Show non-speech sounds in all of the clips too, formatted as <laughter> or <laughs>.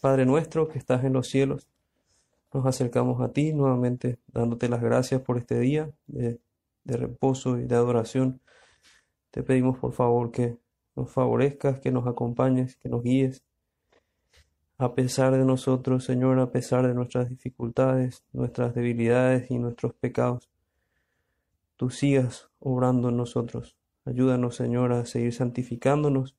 Padre nuestro que estás en los cielos, nos acercamos a ti nuevamente dándote las gracias por este día de, reposo y de adoración. Te pedimos por favor que nos favorezcas, que nos acompañes, que nos guíes. A pesar de nosotros, Señor, a pesar de nuestras dificultades, nuestras debilidades y nuestros pecados, tú sigas obrando en nosotros. Ayúdanos, Señor, a seguir santificándonos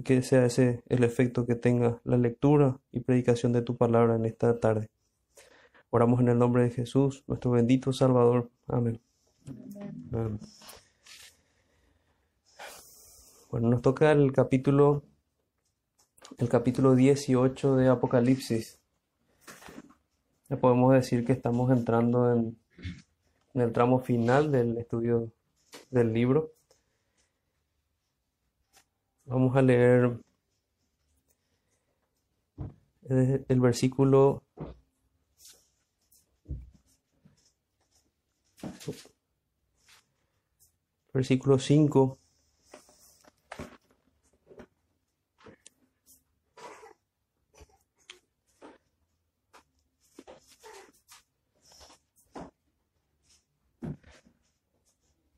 y que sea ese el efecto que tenga la lectura y predicación de tu palabra en esta tarde. Oramos en el nombre de Jesús, nuestro bendito Salvador. Amén. Bueno, nos toca el capítulo el capítulo 18 de Apocalipsis. Ya podemos decir que estamos entrando en, en el tramo final del estudio del libro. Vamos a leer el versículo versículo 5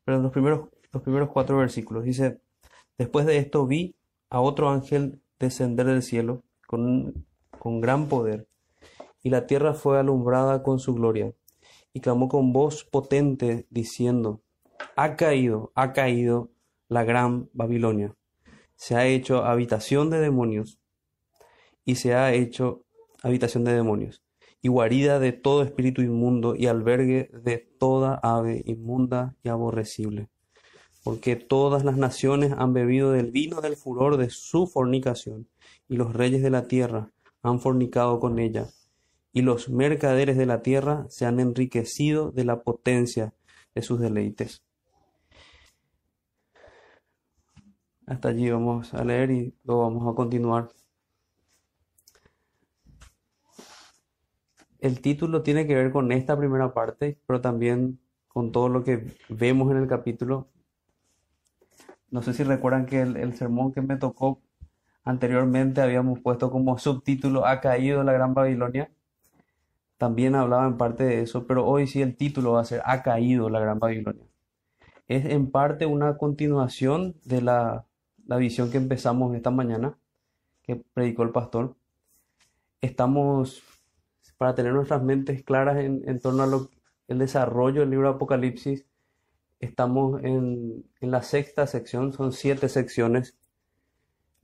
pero los primeros, los primeros cuatro versículos. Dice, después de esto vi a otro ángel descender del cielo con, con gran poder, y la tierra fue alumbrada con su gloria, y clamó con voz potente, diciendo, ha caído, ha caído la gran Babilonia, se ha hecho habitación de demonios, y se ha hecho habitación de demonios y guarida de todo espíritu inmundo y albergue de toda ave inmunda y aborrecible. Porque todas las naciones han bebido del vino del furor de su fornicación, y los reyes de la tierra han fornicado con ella, y los mercaderes de la tierra se han enriquecido de la potencia de sus deleites. Hasta allí vamos a leer y luego vamos a continuar el título tiene que ver con esta primera parte, pero también con todo lo que vemos en el capítulo. No sé si recuerdan que el, sermón que me tocó anteriormente habíamos puesto como subtítulo Ha caído la Gran Babilonia. También hablaba en parte de eso, pero hoy sí el título va a ser Ha caído la Gran Babilonia. Es en parte una continuación de la, la visión que empezamos esta mañana, que predicó el pastor. Estamos para tener nuestras mentes claras en, torno al el desarrollo del libro de Apocalipsis. Estamos en, la sexta sección, son siete secciones.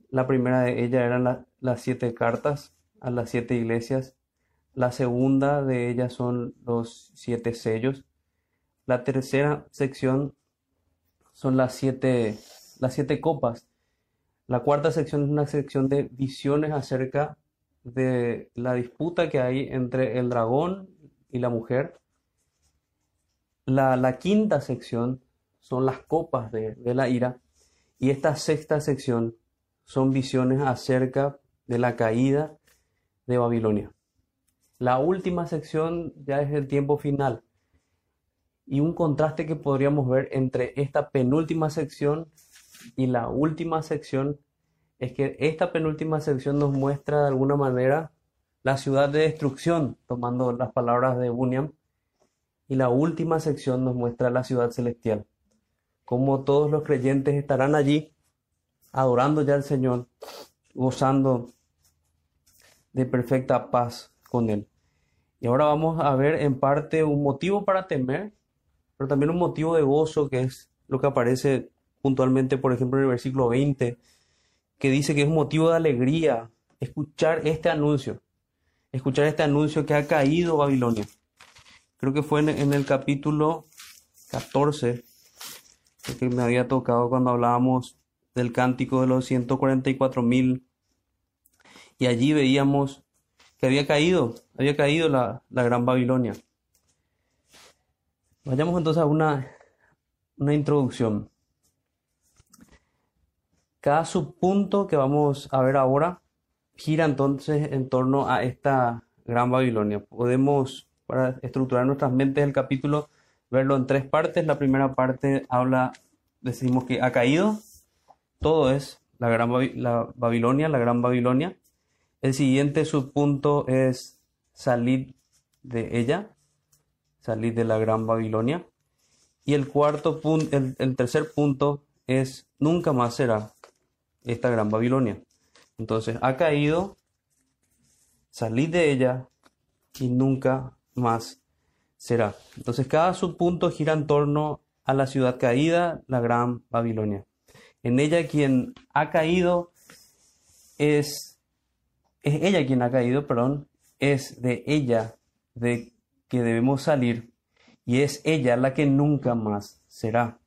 La primera de ellas eran las siete cartas a las siete iglesias. La segunda de ellas son los siete sellos. La tercera sección son las siete, las siete copas. La cuarta sección es una sección de visiones acerca de la disputa que hay entre el dragón y la mujer. La, quinta sección son las copas de, la ira y esta sexta sección son visiones acerca de la caída de Babilonia. La última sección ya es el tiempo final y un contraste que podríamos ver entre esta penúltima sección y la última sección es que esta penúltima sección nos muestra de alguna manera la ciudad de destrucción, tomando las palabras de Bunyan, y la última sección nos muestra la ciudad celestial, como todos los creyentes estarán allí adorando ya al Señor, gozando de perfecta paz con Él. Y ahora vamos a ver en parte un motivo para temer, pero también un motivo de gozo, que es lo que aparece puntualmente, por ejemplo, en el versículo 20 que dice que es motivo de alegría escuchar este anuncio, escuchar este anuncio que ha caído Babilonia. Creo que fue en, el capítulo 14 que me había tocado cuando hablábamos del cántico de los 144 mil y allí veíamos que había caído, había caído la, la gran Babilonia. Vayamos entonces a una, una introducción. Cada subpunto que vamos a ver ahora gira entonces en torno a esta gran Babilonia. Podemos, para estructurar nuestras mentes el capítulo, verlo en tres partes. La primera parte habla, decimos que ha caído, todo es la gran la Babilonia, la gran Babilonia. El siguiente subpunto es salir de ella, salir de la Gran Babilonia. Y el cuarto punto, el, el tercer punto es nunca más será esta Gran Babilonia. Entonces ha caído, salid de ella y nunca más será. Entonces cada subpunto gira en torno a la ciudad caída, la Gran Babilonia. En ella quien ha caído es, es ella quien ha caído, perdón, es de ella de que debemos salir y es ella la que nunca más será.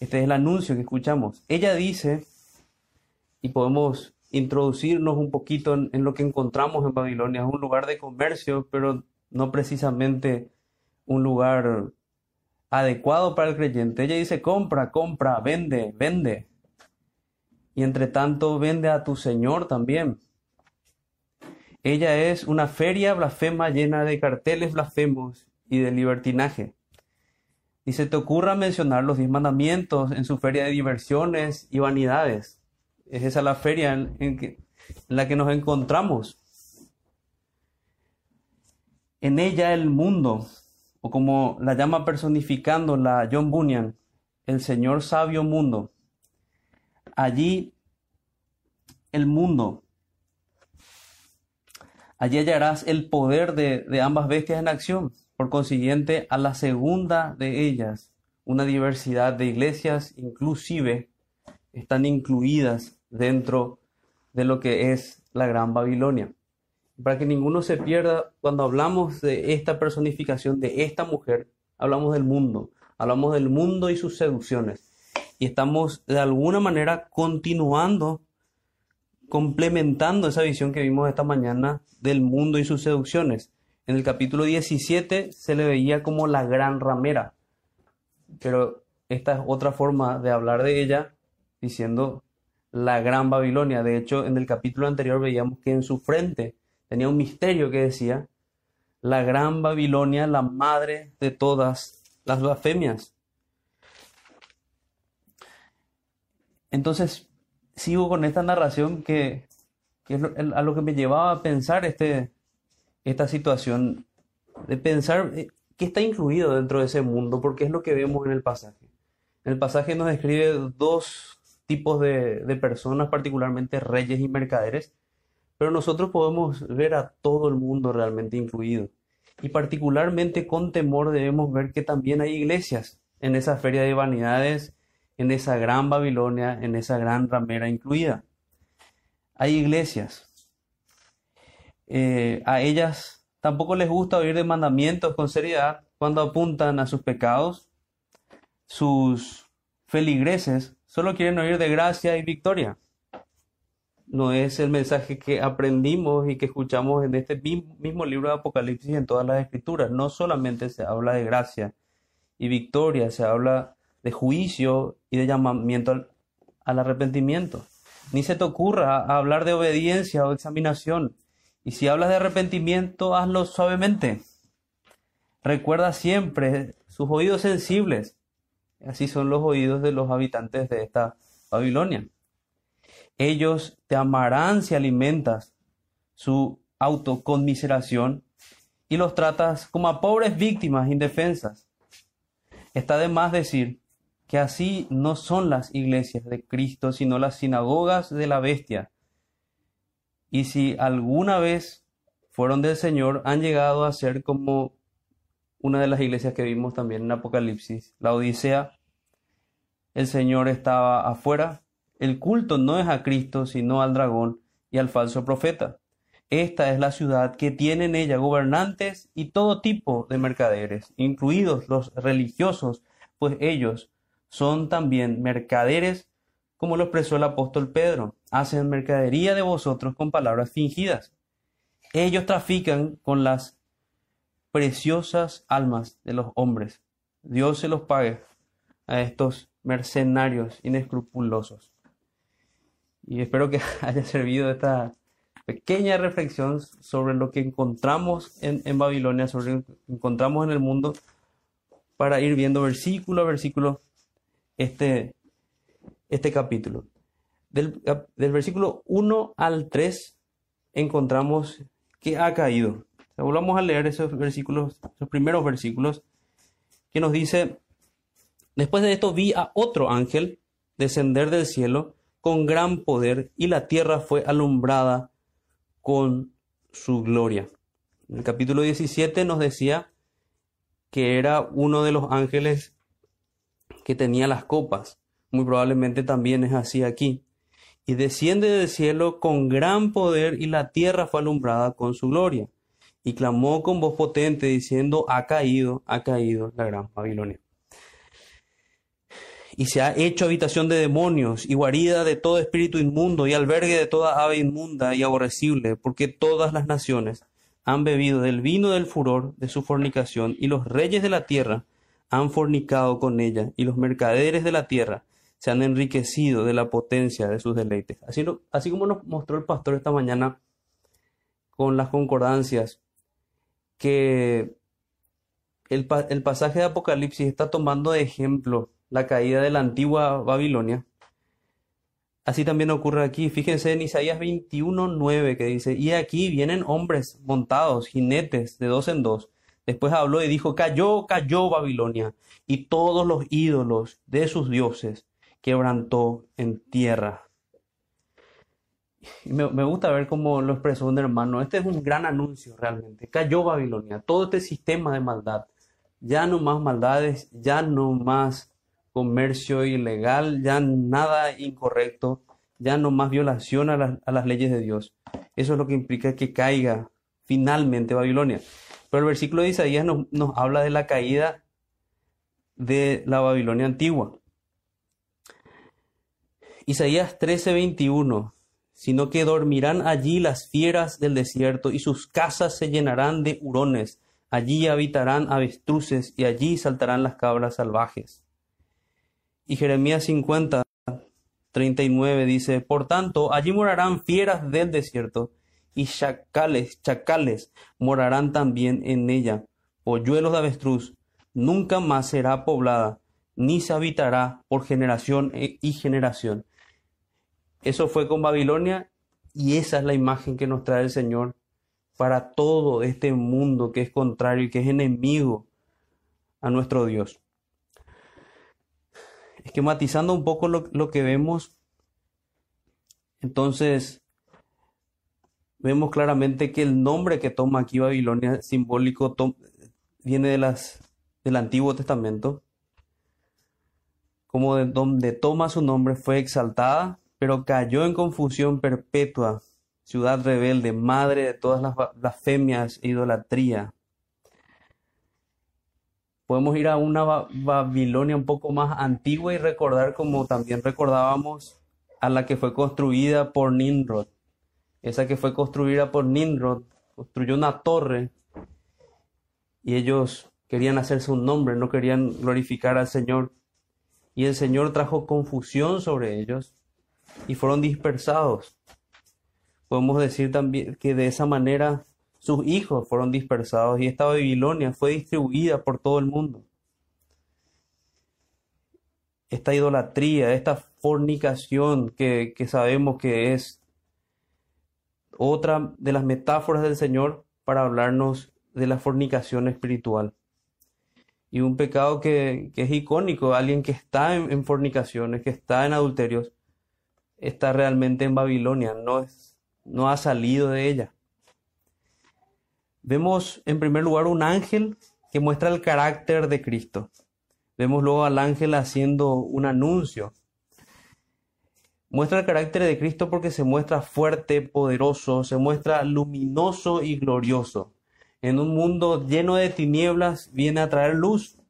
Este es el anuncio que escuchamos. Ella dice, y podemos introducirnos un poquito en, lo que encontramos en Babilonia. Es un lugar de comercio, pero no precisamente un lugar adecuado para el creyente. Ella dice, compra, compra, vende, vende. Y entre tanto, vende a tu Señor también. Ella es una feria blasfema llena de carteles blasfemos y de libertinaje. Y se te ocurra mencionar los diez mandamientos en su feria de diversiones y vanidades. Es esa la feria en, la que nos encontramos. En ella el mundo, o como la llama personificando la John Bunyan, el Señor sabio mundo. Allí el mundo. Allí hallarás el poder de, de ambas bestias en acción. Por consiguiente, a la segunda de ellas, una diversidad de iglesias inclusive están incluidas dentro de lo que es la Gran Babilonia. Para que ninguno se pierda, cuando hablamos de esta personificación de esta mujer, hablamos del mundo, hablamos del mundo y sus seducciones. Y estamos de alguna manera continuando, complementando esa visión que vimos esta mañana del mundo y sus seducciones. En el capítulo 17 se le veía como la gran ramera, pero esta es otra forma de hablar de ella diciendo la gran Babilonia. De hecho, en el capítulo anterior veíamos que en su frente tenía un misterio que decía la gran Babilonia, la madre de todas las blasfemias. Entonces, sigo con esta narración que, es a lo que me llevaba a pensar este, esta situación de pensar eh, qué está incluido dentro de ese mundo, porque es lo que vemos en el pasaje. En el pasaje nos describe dos tipos de, de personas, particularmente reyes y mercaderes, pero nosotros podemos ver a todo el mundo realmente incluido. Y particularmente con temor debemos ver que también hay iglesias en esa feria de vanidades, en esa gran Babilonia, en esa gran ramera incluida. Hay iglesias, eh, a ellas tampoco les gusta oír de mandamientos con seriedad cuando apuntan a sus pecados. Sus feligreses solo quieren oír de gracia y victoria. No es el mensaje que aprendimos y que escuchamos en este mismo libro de Apocalipsis y en todas las escrituras. No solamente se habla de gracia y victoria, se habla de juicio y de llamamiento al, arrepentimiento. Ni se te ocurra hablar de obediencia o examinación y si hablas de arrepentimiento, hazlo suavemente. Recuerda siempre sus oídos sensibles. Así son los oídos de los habitantes de esta Babilonia. Ellos te amarán si alimentas su autoconmiseración y los tratas como a pobres víctimas indefensas. Está de más decir que así no son las iglesias de Cristo, sino las sinagogas de la bestia y si alguna vez fueron del Señor, han llegado a ser como una de las iglesias que vimos también en Apocalipsis, la Odisea. El Señor estaba afuera. El culto no es a Cristo, sino al dragón y al falso profeta. Esta es la ciudad que tiene en ella gobernantes y todo tipo de mercaderes, incluidos los religiosos, pues ellos son también mercaderes como lo expresó el apóstol Pedro, hacen mercadería de vosotros con palabras fingidas. Ellos trafican con las preciosas almas de los hombres. Dios se los pague a estos mercenarios inescrupulosos. Y espero que <laughs> haya servido esta pequeña reflexión sobre lo que encontramos en, en Babilonia, sobre lo que encontramos en el mundo, para ir viendo versículo a versículo este, este capítulo. Del, del, versículo 1 al 3 encontramos que ha caído. volvamos a leer esos versículos, esos primeros versículos, que nos dice, después de esto vi a otro ángel descender del cielo con gran poder y la tierra fue alumbrada con su gloria. En el capítulo 17 nos decía que era uno de los ángeles que tenía las copas. Muy probablemente también es así aquí. Y desciende del cielo con gran poder y la tierra fue alumbrada con su gloria. Y clamó con voz potente diciendo, ha caído, ha caído la gran Babilonia. Y se ha hecho habitación de demonios y guarida de todo espíritu inmundo y albergue de toda ave inmunda y aborrecible, porque todas las naciones han bebido del vino del furor de su fornicación, y los reyes de la tierra han fornicado con ella, y los mercaderes de la tierra se han enriquecido de la potencia de sus deleites. Así, como nos mostró el pastor esta mañana con las concordancias, que el, el pasaje de Apocalipsis está tomando de ejemplo la caída de la antigua Babilonia, Así también ocurre aquí. Fíjense en Isaías 21:9 que dice, y aquí vienen hombres montados, jinetes de dos en dos. Después habló y dijo, cayó, cayó Babilonia, y todos los ídolos de sus dioses quebrantó en tierra. Me, me, gusta ver cómo lo expresó un hermano. Este es un gran anuncio realmente. Cayó Babilonia, todo este sistema de maldad. Ya no más maldades, ya no más comercio ilegal, ya nada incorrecto, ya no más violación a, las leyes de Dios. Eso es lo que implica que caiga finalmente Babilonia. Pero el versículo de Isaías nos, nos habla de la caída de la Babilonia antigua. Isaías 13:21, sino que dormirán allí las fieras del desierto y sus casas se llenarán de hurones, allí habitarán avestruces y allí saltarán las cabras salvajes. Y Jeremías 50, 39 dice, Por tanto, allí morarán fieras del desierto, y chacales, chacales morarán también en ella, polluelos de avestruz, nunca más será poblada, ni se habitará por generación e, y generación. Eso fue con Babilonia y esa es la imagen que nos trae el Señor para todo este mundo que es contrario y que es enemigo a nuestro Dios esquematizando un poco lo, que vemos, entonces vemos claramente que el nombre que toma aquí Babilonia simbólico viene de las, del Antiguo Testamento, como de donde toma su nombre fue exaltada, pero cayó en confusión perpetua, ciudad rebelde, madre de todas las blasfemias e idolatría podemos ir a una Babilonia un poco más antigua y recordar como también recordábamos a la que fue construida por Nimrod. Esa que fue construida por Nimrod construyó una torre y ellos querían hacerse un nombre, no querían glorificar al Señor. Y el Señor trajo confusión sobre ellos y fueron dispersados. Podemos decir también que de esa manera sus hijos fueron dispersados y esta Babilonia fue distribuida por todo el mundo. Esta idolatría, esta fornicación que, sabemos que es otra de las metáforas del Señor para hablarnos de la fornicación espiritual. Y un pecado que, que es icónico, alguien que está en, en, fornicaciones, que está en adulterios, está realmente en Babilonia, no, es, no ha salido de ella. Vemos en primer lugar un ángel que muestra el carácter de Cristo. Vemos luego al ángel haciendo un anuncio. Muestra el carácter de Cristo porque se muestra fuerte, poderoso, se muestra luminoso y glorioso. En un mundo lleno de tinieblas viene a traer luz.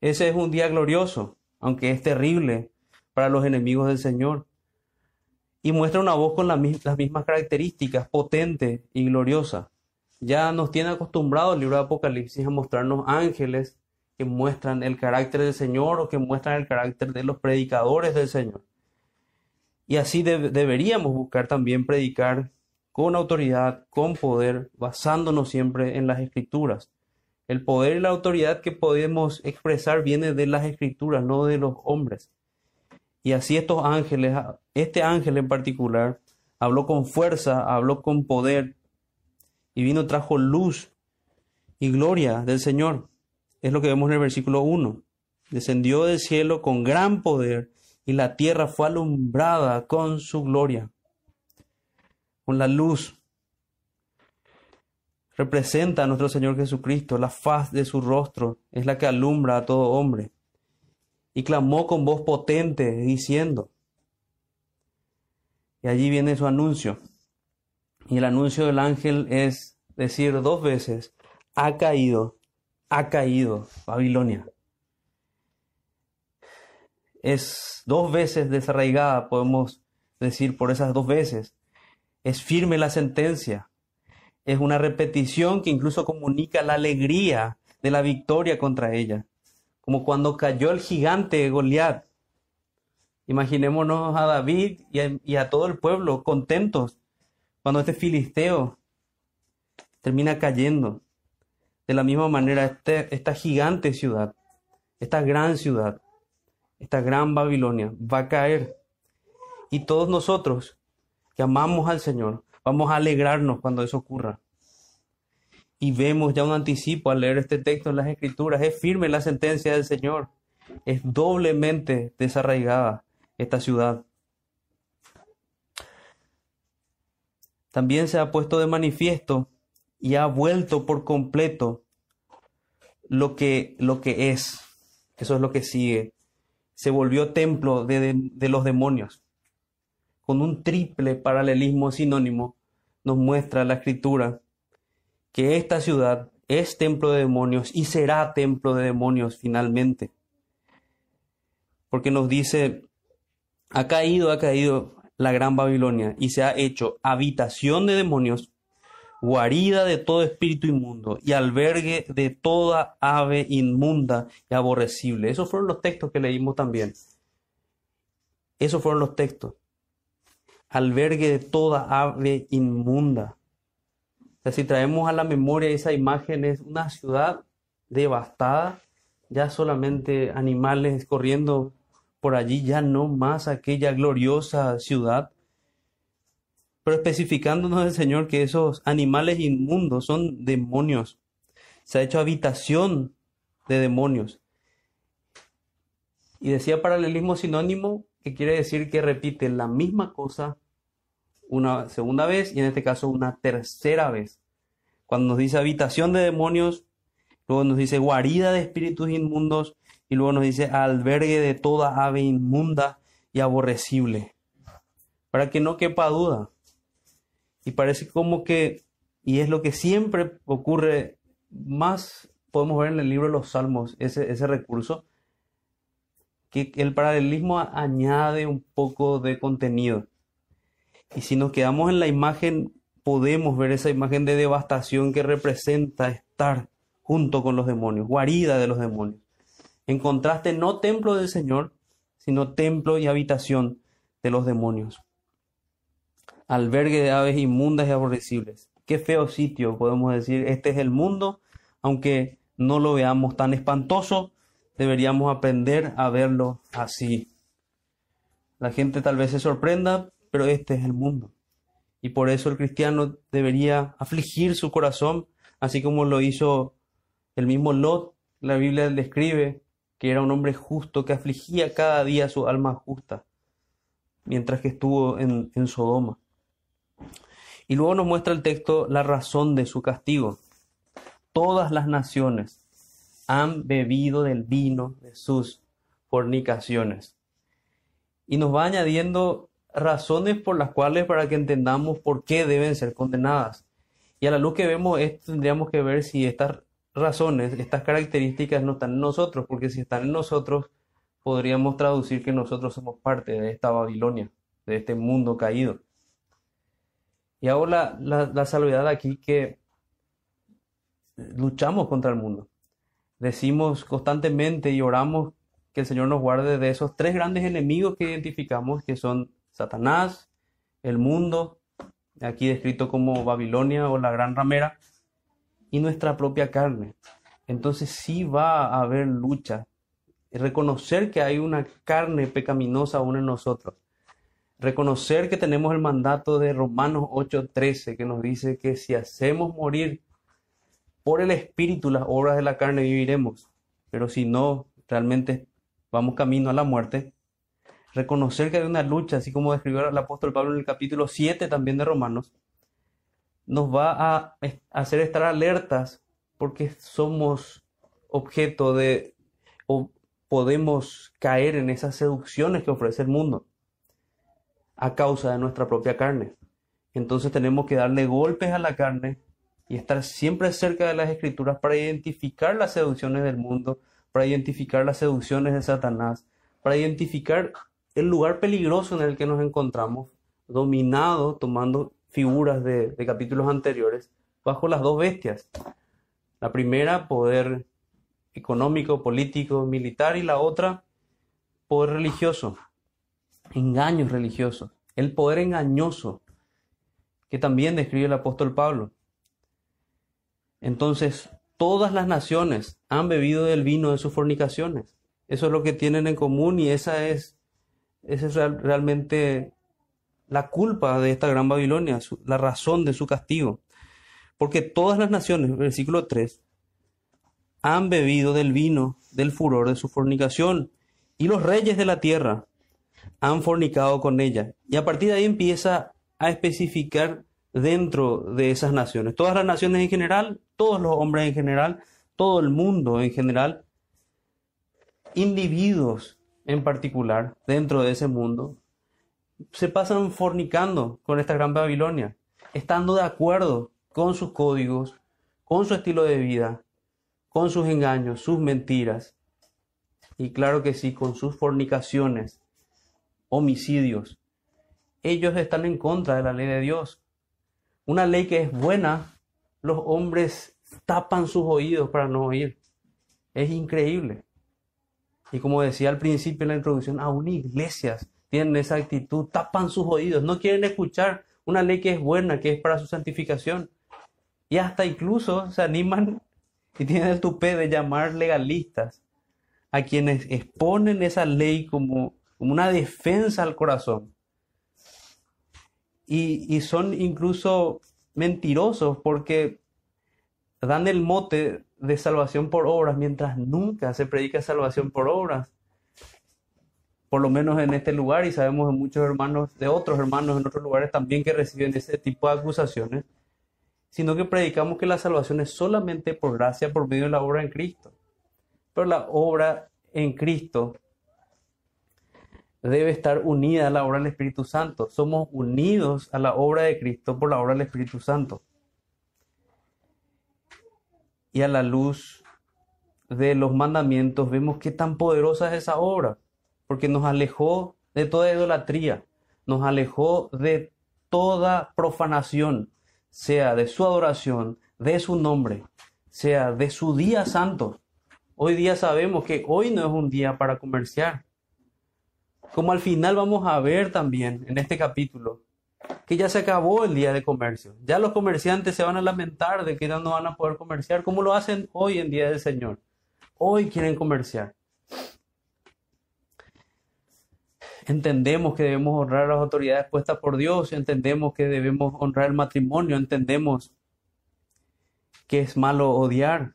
Ese es un día glorioso, aunque es terrible para los enemigos del Señor. Y muestra una voz con las mismas características, potente y gloriosa. Ya nos tiene acostumbrado el libro de Apocalipsis a mostrarnos ángeles que muestran el carácter del Señor o que muestran el carácter de los predicadores del Señor. Y así deberíamos buscar también predicar con autoridad, con poder, basándonos siempre en las escrituras. El poder y la autoridad que podemos expresar viene de las escrituras, no de los hombres. Y así estos ángeles, este ángel en particular, habló con fuerza, habló con poder, y vino, trajo luz y gloria del Señor. Es lo que vemos en el versículo 1. Descendió del cielo con gran poder y la tierra fue alumbrada con su gloria. Con la luz representa a nuestro Señor Jesucristo, la faz de su rostro es la que alumbra a todo hombre. Y clamó con voz potente, diciendo, y allí viene su anuncio. Y el anuncio del ángel es decir dos veces, ha caído, ha caído Babilonia. Es dos veces desarraigada, podemos decir por esas dos veces. Es firme la sentencia. Es una repetición que incluso comunica la alegría de la victoria contra ella. Como cuando cayó el gigante Goliat Imaginémonos a David y a, todo el pueblo contentos cuando este filisteo termina cayendo. De la misma manera, este, esta gigante ciudad, esta gran ciudad, esta gran Babilonia va a caer. Y todos nosotros que amamos al Señor, vamos a alegrarnos cuando eso ocurra. Y vemos ya un anticipo al leer este texto en las Escrituras. Es firme la sentencia del Señor. Es doblemente desarraigada esta ciudad. También se ha puesto de manifiesto y ha vuelto por completo lo que, lo que es. Eso es lo que sigue. Se volvió templo de, de los demonios. Con un triple paralelismo sinónimo nos muestra la escritura que esta ciudad es templo de demonios y será templo de demonios finalmente. Porque nos dice ha caído, ha caído la gran Babilonia y se ha hecho habitación de demonios, guarida de todo espíritu inmundo y albergue de toda ave inmunda y aborrecible. Esos fueron los textos que leímos también. Esos fueron los textos. Albergue de toda ave inmunda. si traemos a la memoria esa imagen, es una ciudad devastada, ya solamente animales corriendo por allí ya no más aquella gloriosa ciudad. Pero especificándonos el Señor que esos animales inmundos son demonios. Se ha hecho habitación de demonios. Y decía paralelismo sinónimo, que quiere decir que repite la misma cosa una segunda vez y en este caso una tercera vez. Cuando nos dice habitación de demonios, luego nos dice guarida de espíritus inmundos y luego nos dice albergue de toda ave inmunda y aborrecible. Para que no quepa duda. Y parece como que, y es lo que siempre ocurre, más podemos ver en el libro de los Salmos, ese, ese recurso, que el paralelismo añade un poco de contenido. Y si nos quedamos en la imagen, podemos ver esa imagen de devastación que representa estar junto con los demonios, guarida de los demonios. Encontraste no templo del Señor, sino templo y habitación de los demonios. Albergue de aves inmundas y aborrecibles. Qué feo sitio, podemos decir. Este es el mundo, aunque no lo veamos tan espantoso, deberíamos aprender a verlo así. La gente tal vez se sorprenda, pero este es el mundo. Y por eso el cristiano debería afligir su corazón, así como lo hizo el mismo Lot. La Biblia describe que era un hombre justo que afligía cada día su alma justa, mientras que estuvo en, Sodoma. Y luego nos muestra el texto la razón de su castigo. Todas las naciones han bebido del vino de sus fornicaciones. Y nos va añadiendo razones por las cuales para que entendamos por qué deben ser condenadas. Y a la luz que vemos tendríamos que ver si estas razones, estas características no están en nosotros, porque si están en nosotros, podríamos traducir que nosotros somos parte de esta Babilonia, de este mundo caído. Y hago la, la, salvedad aquí que luchamos contra el mundo. Decimos constantemente y oramos que el Señor nos guarde de esos tres grandes enemigos que identificamos, que son Satanás, el mundo, aquí descrito como Babilonia o la gran ramera, y nuestra propia carne. Entonces sí va a haber lucha. Reconocer que hay una carne pecaminosa aún en nosotros. Reconocer que tenemos el mandato de Romanos 8:13 que nos dice que si hacemos morir por el Espíritu las obras de la carne viviremos, pero si no, realmente vamos camino a la muerte. Reconocer que hay una lucha, así como describió el apóstol Pablo en el capítulo 7 también de Romanos, nos va a hacer estar alertas porque somos objeto de o podemos caer en esas seducciones que ofrece el mundo a causa de nuestra propia carne. Entonces tenemos que darle golpes a la carne y estar siempre cerca de las escrituras para identificar las seducciones del mundo, para identificar las seducciones de Satanás, para identificar el lugar peligroso en el que nos encontramos, dominado, tomando figuras de, capítulos anteriores, bajo las dos bestias. La primera, poder económico, político, militar, y la otra, poder religioso, engaños religiosos, el poder engañoso que también describe el apóstol Pablo. Entonces, todas las naciones han bebido del vino de sus fornicaciones. Eso es lo que tienen en común y esa es, esa es realmente la culpa de esta gran Babilonia, la razón de su castigo. Porque todas las naciones, versículo 3, han bebido del vino del furor de su fornicación, y los reyes de la tierra han fornicado con ella. Y a partir de ahí empieza a especificar dentro de esas naciones. Todas las naciones en general, todos los hombres en general, todo el mundo en general, individuos en particular dentro de ese mundo, se pasan fornicando con esta gran Babilonia, estando de acuerdo con sus códigos, con su estilo de vida, con sus engaños, sus mentiras, y claro que sí, con sus fornicaciones, homicidios. Ellos están en contra de la ley de Dios. Una ley que es buena, los hombres tapan sus oídos para no oír. Es increíble. Y como decía al principio en la introducción, aún iglesias tienen esa actitud, tapan sus oídos, no quieren escuchar una ley que es buena, que es para su santificación. Y hasta incluso se animan y tienen el tupé de llamar legalistas a quienes exponen esa ley como, como una defensa al corazón. Y, y son incluso mentirosos porque dan el mote de salvación por obras mientras nunca se predica salvación por obras por lo menos en este lugar, y sabemos de muchos hermanos, de otros hermanos en otros lugares también que reciben ese tipo de acusaciones, sino que predicamos que la salvación es solamente por gracia, por medio de la obra en Cristo. Pero la obra en Cristo debe estar unida a la obra del Espíritu Santo. Somos unidos a la obra de Cristo por la obra del Espíritu Santo. Y a la luz de los mandamientos vemos qué tan poderosa es esa obra porque nos alejó de toda idolatría, nos alejó de toda profanación, sea de su adoración, de su nombre, sea de su día santo. Hoy día sabemos que hoy no es un día para comerciar. Como al final vamos a ver también en este capítulo, que ya se acabó el día de comercio. Ya los comerciantes se van a lamentar de que ya no van a poder comerciar, como lo hacen hoy en día del Señor. Hoy quieren comerciar. Entendemos que debemos honrar a las autoridades puestas por Dios, entendemos que debemos honrar el matrimonio, entendemos que es malo odiar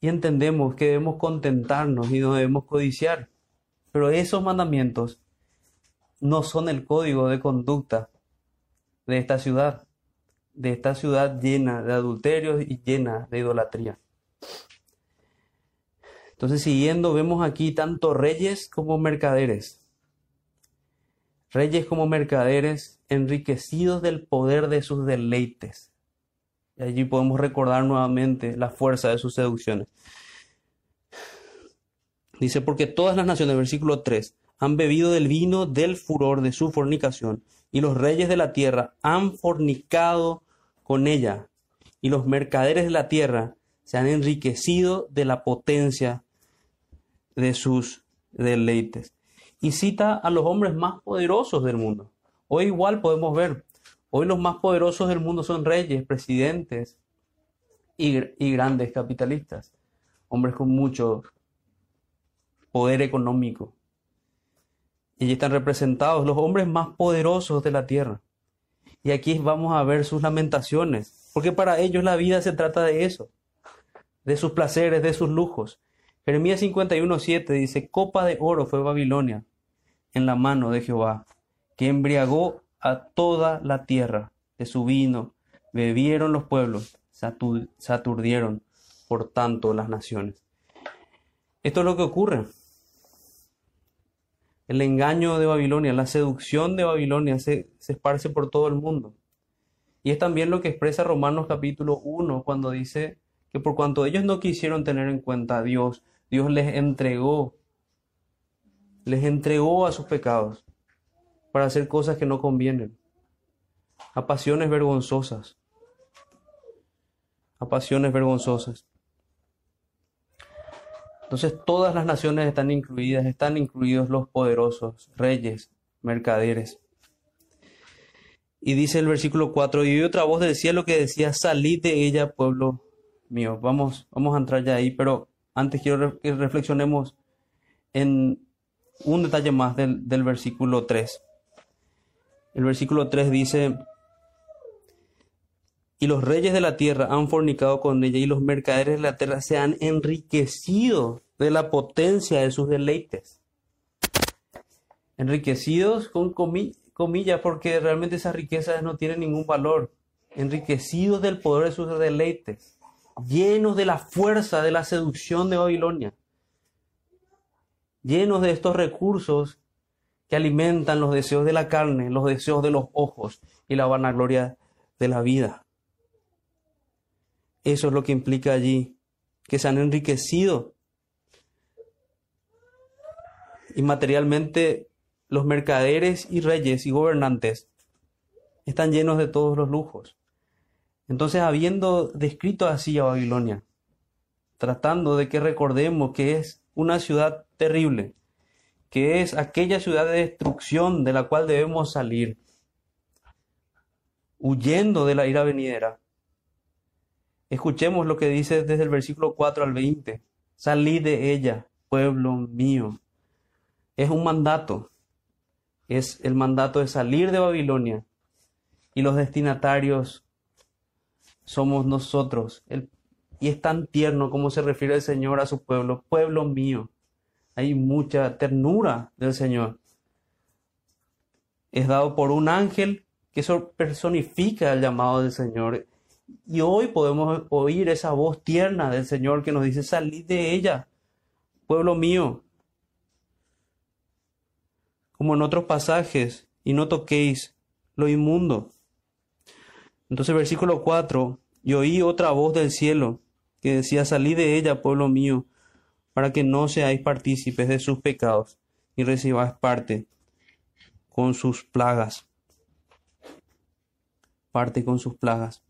y entendemos que debemos contentarnos y no debemos codiciar. Pero esos mandamientos no son el código de conducta de esta ciudad, de esta ciudad llena de adulterios y llena de idolatría. Entonces, siguiendo, vemos aquí tanto reyes como mercaderes reyes como mercaderes, enriquecidos del poder de sus deleites. Y allí podemos recordar nuevamente la fuerza de sus seducciones. Dice, porque todas las naciones, versículo 3, han bebido del vino del furor de su fornicación, y los reyes de la tierra han fornicado con ella, y los mercaderes de la tierra se han enriquecido de la potencia de sus deleites y cita a los hombres más poderosos del mundo. Hoy igual podemos ver, hoy los más poderosos del mundo son reyes, presidentes y, grandes capitalistas, hombres con mucho poder económico. Y están representados los hombres más poderosos de la tierra. Y aquí vamos a ver sus lamentaciones, porque para ellos la vida se trata de eso, de sus placeres, de sus lujos. Jeremías 51.7 dice, copa de oro fue Babilonia en la mano de Jehová, que embriagó a toda la tierra de su vino, bebieron los pueblos, se aturdieron por tanto las naciones. Esto es lo que ocurre. El engaño de Babilonia, la seducción de Babilonia se, se esparce por todo el mundo. Y es también lo que expresa Romanos capítulo 1 cuando dice que por cuanto ellos no quisieron tener en cuenta a Dios, Dios les entregó, les entregó a sus pecados para hacer cosas que no convienen, a pasiones vergonzosas, a pasiones vergonzosas. Entonces todas las naciones están incluidas, están incluidos los poderosos, reyes, mercaderes. Y dice el versículo 4, y otra voz del cielo que decía, salid de ella, pueblo mío. Vamos, vamos a entrar ya ahí, pero antes quiero que reflexionemos en un detalle más del, del versículo 3. El versículo 3 dice, y los reyes de la tierra han fornicado con ella y los mercaderes de la tierra se han enriquecido de la potencia de sus deleites. Enriquecidos con comillas porque realmente esas riquezas no tienen ningún valor. Enriquecidos del poder de sus deleites. Llenos de la fuerza de la seducción de Babilonia. Llenos de estos recursos que alimentan los deseos de la carne, los deseos de los ojos y la vanagloria de la vida. Eso es lo que implica allí, que se han enriquecido. Y materialmente los mercaderes y reyes y gobernantes están llenos de todos los lujos. Entonces, habiendo descrito así a Babilonia, tratando de que recordemos que es una ciudad terrible, que es aquella ciudad de destrucción de la cual debemos salir, huyendo de la ira venidera, Escuchemos lo que dice desde el versículo 4 al 20. Salid de ella, pueblo mío. Es un mandato. Es el mandato de salir de Babilonia. Y los destinatarios somos nosotros. y es tan tierno como se refiere el Señor a su pueblo. Pueblo mío. Hay mucha ternura del Señor. Es dado por un ángel que personifica el llamado del Señor y hoy podemos oír esa voz tierna del Señor que nos dice, salid de ella, pueblo mío. Como en otros pasajes, y no toquéis lo inmundo. Entonces versículo 4, y oí otra voz del cielo que decía, salid de ella, pueblo mío, para que no seáis partícipes de sus pecados, y recibáis parte con sus plagas. Parte con sus plagas.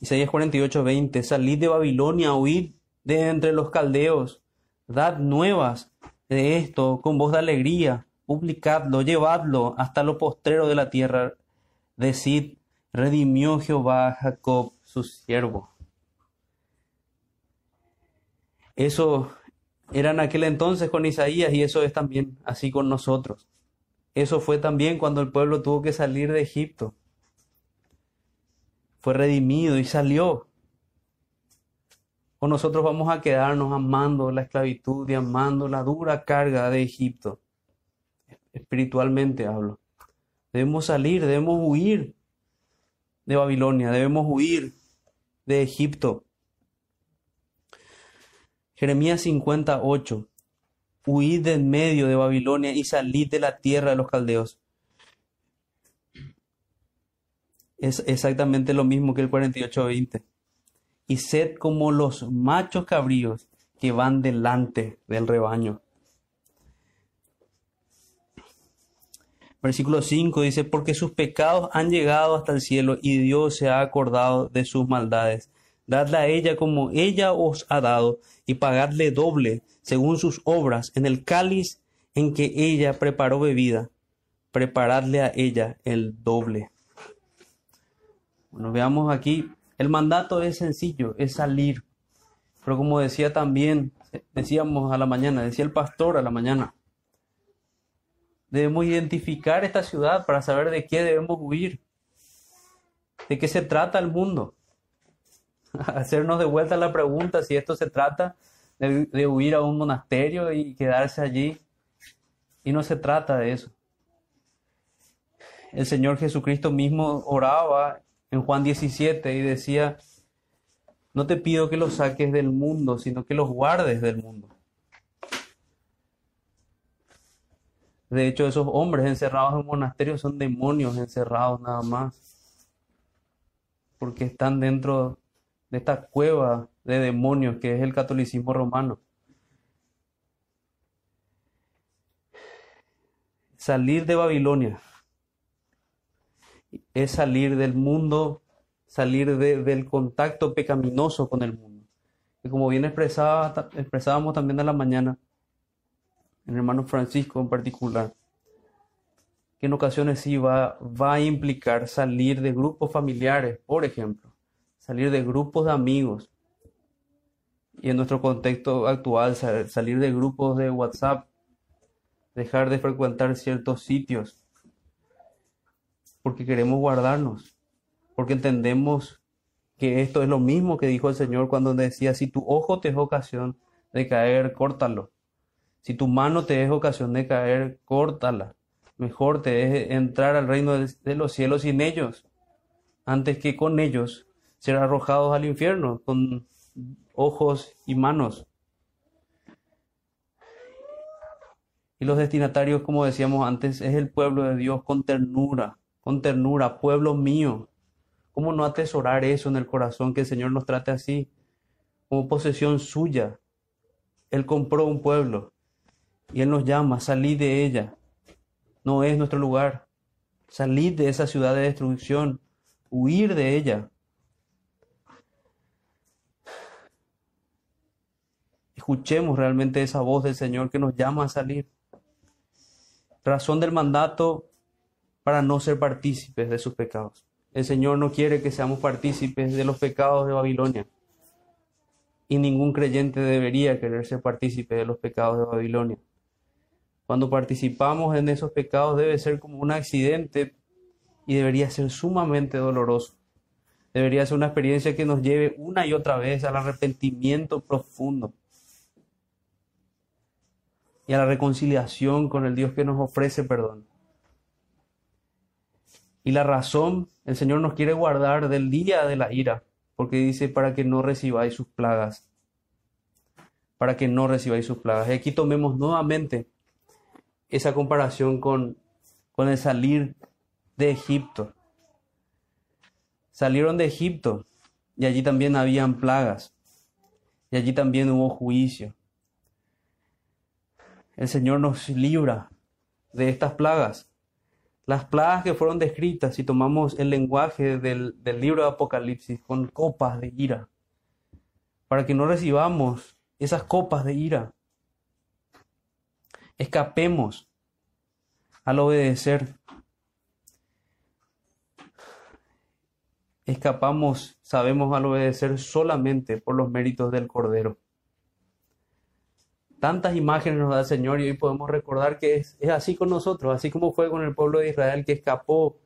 Isaías 48, 20, salid de Babilonia, huid de entre los caldeos, dad nuevas de esto con voz de alegría, publicadlo, llevadlo hasta lo postrero de la tierra, decid, redimió Jehová a Jacob, su siervo. Eso era en aquel entonces con Isaías y eso es también así con nosotros. Eso fue también cuando el pueblo tuvo que salir de Egipto fue redimido y salió. O nosotros vamos a quedarnos amando la esclavitud y amando la dura carga de Egipto. Espiritualmente hablo. Debemos salir, debemos huir de Babilonia, debemos huir de Egipto. Jeremías 58. Huid de en medio de Babilonia y salid de la tierra de los caldeos. es exactamente lo mismo que el 48-20. Y sed como los machos cabríos que van delante del rebaño. Versículo 5 dice, porque sus pecados han llegado hasta el cielo y Dios se ha acordado de sus maldades. Dadle a ella como ella os ha dado y pagadle doble según sus obras en el cáliz en que ella preparó bebida. Preparadle a ella el doble. Bueno, veamos aquí, el mandato es sencillo, es salir. Pero como decía también, decíamos a la mañana, decía el pastor a la mañana, Debemos identificar esta ciudad para saber de qué debemos huir. ¿De qué se trata el mundo? <laughs> Hacernos de vuelta la pregunta si esto se trata de, huir a un monasterio y quedarse allí. Y no se trata de eso. El Señor Jesucristo mismo oraba en Juan 17 y decía, no te pido que los saques del mundo, sino que los guardes del mundo. De hecho, esos hombres encerrados en monasterios son demonios encerrados nada más. Porque están dentro de esta cueva de demonios que es el catolicismo romano. Salir de Babilonia es salir del mundo, salir del contacto pecaminoso con el mundo. Y como bien expresaba, expresábamos también en la mañana, el hermano Francisco en particular, que en ocasiones sí va, va a implicar salir de grupos familiares, por ejemplo, salir de grupos de amigos, y en nuestro contexto actual salir de grupos de WhatsApp, dejar de frecuentar ciertos sitios, porque queremos guardarnos, porque entendemos que esto es lo mismo que dijo el Señor cuando decía, si tu ojo te es ocasión de caer, córtalo. Si tu mano te es ocasión de caer, córtala. Mejor te es entrar al reino de los cielos sin ellos, antes que con ellos ser arrojados al infierno, con ojos y manos. Y los destinatarios, como decíamos antes, es el pueblo de Dios con ternura, con ternura, pueblo mío. ¿Cómo no atesorar eso en el corazón, que el Señor nos trate así, como posesión suya? Él compró un pueblo y Él nos llama, salid de ella. No es nuestro lugar. Salid de esa ciudad de destrucción, huir de ella. Escuchemos realmente esa voz del Señor que nos llama a salir. Razón del mandato para no ser partícipes de sus pecados. El Señor no quiere que seamos partícipes de los pecados de Babilonia. Y ningún creyente debería querer ser partícipe de los pecados de Babilonia. Cuando participamos en esos pecados debe ser como un accidente y debería ser sumamente doloroso. Debería ser una experiencia que nos lleve una y otra vez al arrepentimiento profundo y a la reconciliación con el Dios que nos ofrece perdón. Y la razón, el Señor nos quiere guardar del día de la ira, porque dice para que no recibáis sus plagas. Para que no recibáis sus plagas. Y aquí tomemos nuevamente esa comparación con, con el salir de Egipto. Salieron de Egipto y allí también habían plagas. Y allí también hubo juicio. El Señor nos libra de estas plagas. Las plagas que fueron descritas, si tomamos el lenguaje del, libro de Apocalipsis, con copas de ira, para que no recibamos esas copas de ira. Escapemos al obedecer. Escapamos, sabemos, al obedecer solamente por los méritos del Cordero. Tantas imágenes nos da el Señor y hoy podemos recordar que es, así con nosotros, así como fue con el pueblo de Israel que escapó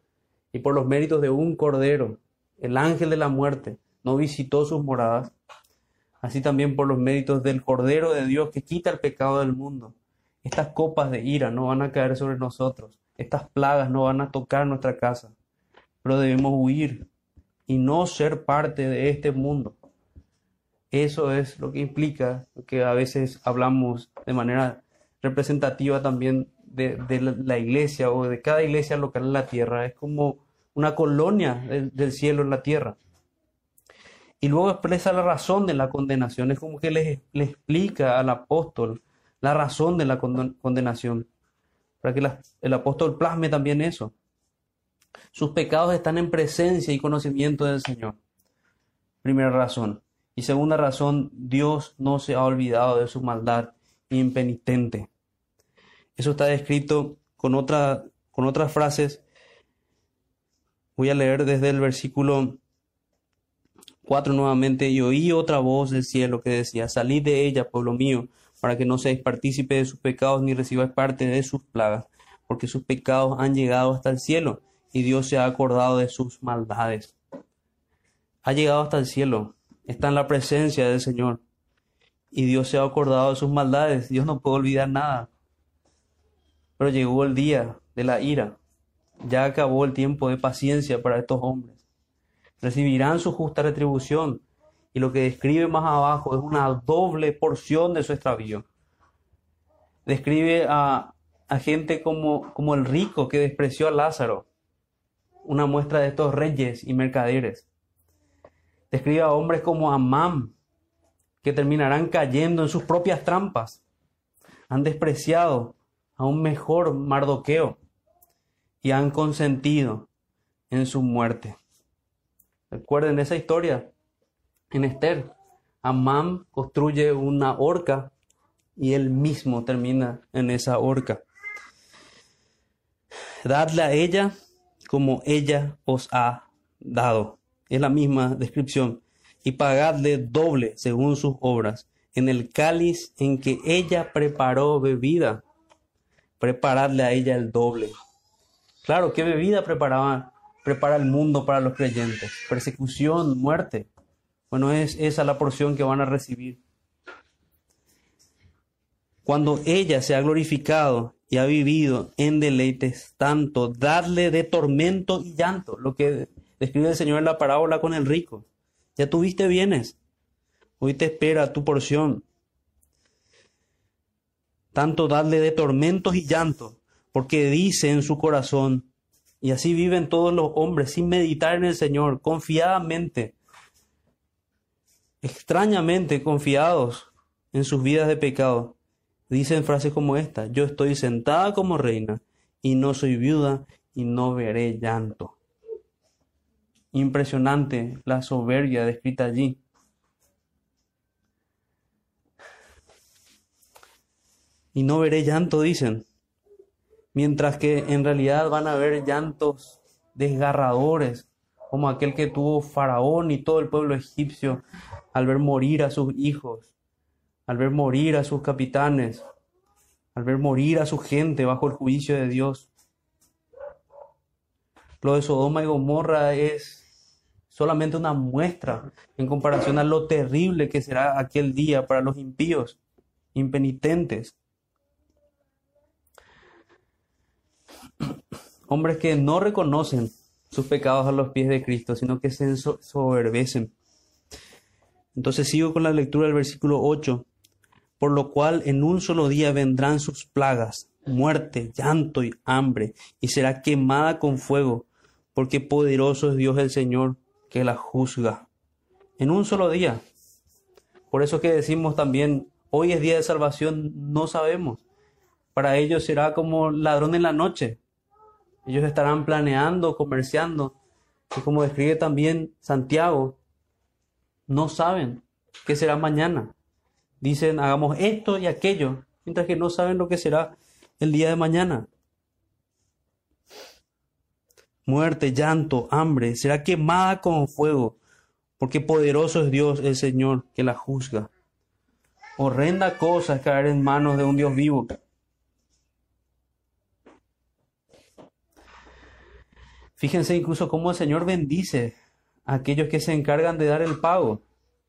y por los méritos de un cordero, el ángel de la muerte, no visitó sus moradas, así también por los méritos del cordero de Dios que quita el pecado del mundo. Estas copas de ira no van a caer sobre nosotros, estas plagas no van a tocar nuestra casa, pero debemos huir y no ser parte de este mundo. Eso es lo que implica que a veces hablamos de manera representativa también de, la iglesia o de cada iglesia local en la tierra. Es como una colonia del, cielo en la tierra. Y luego expresa la razón de la condenación. Es como que le, explica al apóstol la razón de la condenación. Para que el apóstol plasme también eso. Sus pecados están en presencia y conocimiento del Señor. Primera razón. Y segunda razón, Dios no se ha olvidado de su maldad impenitente. Eso está descrito con, otra, con otras frases. Voy a leer desde el versículo 4 nuevamente. Y oí otra voz del cielo que decía, salid de ella, pueblo mío, para que no seáis partícipe de sus pecados ni recibáis parte de sus plagas. porque sus pecados han llegado hasta el cielo y Dios se ha acordado de sus maldades. Ha llegado hasta el cielo, está en la presencia del Señor y Dios se ha acordado de sus maldades. Dios no puede olvidar nada. Pero llegó el día de la ira. Ya acabó el tiempo de paciencia para estos hombres. Recibirán su justa retribución. Y lo que describe más abajo es una doble porción de su extravío. Describe a, a gente como, como el rico que despreció a Lázaro. Una muestra de estos reyes y mercaderes. Describe a hombres como Amán, que terminarán cayendo en sus propias trampas. Han despreciado a un mejor Mardoqueo y han consentido en su muerte. Recuerden esa historia en Esther. Amán construye una horca y él mismo termina en esa horca. Dadle a ella como ella os ha dado. Es la misma descripción y pagadle doble según sus obras. En el cáliz en que ella preparó bebida, preparadle a ella el doble. Claro, ¿qué bebida preparaba, prepara el mundo para los creyentes? Persecución, muerte. Bueno, es esa la porción que van a recibir. Cuando ella se ha glorificado y ha vivido en deleites tanto, dadle de tormento y llanto, lo que describe el Señor la parábola con el rico. Ya tuviste bienes. Hoy te espera tu porción. Tanto darle de tormentos y llantos, porque dice en su corazón, y así viven todos los hombres sin meditar en el Señor, confiadamente, extrañamente confiados en sus vidas de pecado. Dicen frases como esta, yo estoy sentada como reina y no soy viuda y no veré llanto. Impresionante la soberbia descrita allí. Y no veré llanto, dicen. Mientras que en realidad van a haber llantos desgarradores, como aquel que tuvo Faraón y todo el pueblo egipcio al ver morir a sus hijos, al ver morir a sus capitanes, al ver morir a su gente bajo el juicio de Dios. Lo de Sodoma y Gomorra es solamente una muestra en comparación a lo terrible que será aquel día para los impíos, impenitentes. Hombres que no reconocen sus pecados a los pies de Cristo, sino que se soberbecen. Entonces sigo con la lectura del versículo 8. Por lo cual en un solo día vendrán sus plagas, muerte, llanto y hambre, y será quemada con fuego, porque poderoso es Dios el Señor que la juzga en un solo día. Por eso que decimos también, hoy es día de salvación, no sabemos. Para ellos será como ladrón en la noche. Ellos estarán planeando, comerciando. Y como describe también Santiago, no saben qué será mañana. Dicen, hagamos esto y aquello, mientras que no saben lo que será el día de mañana muerte, llanto, hambre, será quemada con fuego, porque poderoso es Dios el Señor que la juzga. Horrenda cosa es caer en manos de un Dios vivo. Fíjense incluso cómo el Señor bendice a aquellos que se encargan de dar el pago.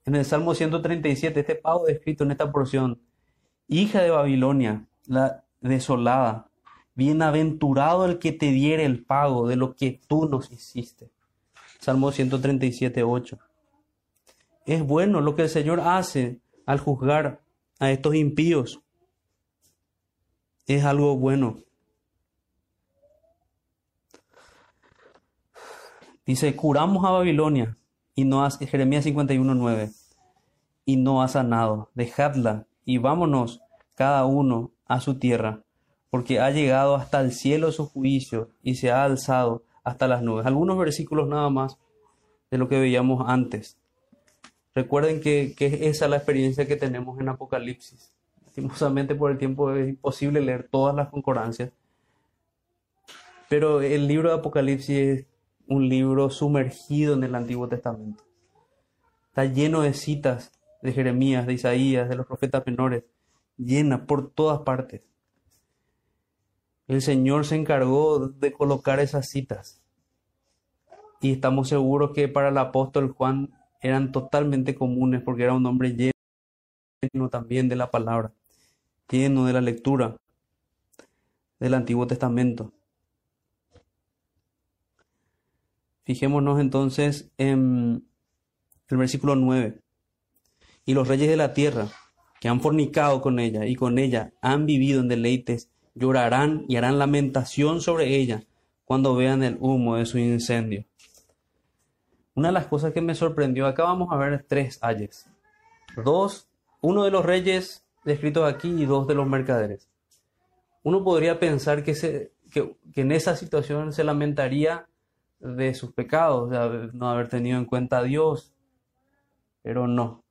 En el Salmo 137, este pago descrito en esta porción, hija de Babilonia, la desolada, Bienaventurado el que te diere el pago de lo que tú nos hiciste. Salmo 137, 8. Es bueno lo que el Señor hace al juzgar a estos impíos. Es algo bueno. Dice, curamos a Babilonia y no has, Jeremías 51, 9, y no ha sanado. Dejadla y vámonos cada uno a su tierra porque ha llegado hasta el cielo su juicio y se ha alzado hasta las nubes. Algunos versículos nada más de lo que veíamos antes. Recuerden que, que esa es la experiencia que tenemos en Apocalipsis. Lastimosamente por el tiempo es imposible leer todas las concordancias. Pero el libro de Apocalipsis es un libro sumergido en el Antiguo Testamento. Está lleno de citas de Jeremías, de Isaías, de los profetas menores, llena por todas partes. El Señor se encargó de colocar esas citas. Y estamos seguros que para el apóstol Juan eran totalmente comunes porque era un hombre lleno también de la palabra, lleno de la lectura del Antiguo Testamento. Fijémonos entonces en el versículo 9. Y los reyes de la tierra, que han fornicado con ella y con ella han vivido en deleites, llorarán y harán lamentación sobre ella cuando vean el humo de su incendio. Una de las cosas que me sorprendió, acá vamos a ver tres ayes. Dos, uno de los reyes descritos aquí y dos de los mercaderes. Uno podría pensar que, en esa situación se lamentaría de sus pecados, de no haber tenido en cuenta a Dios. Pero no,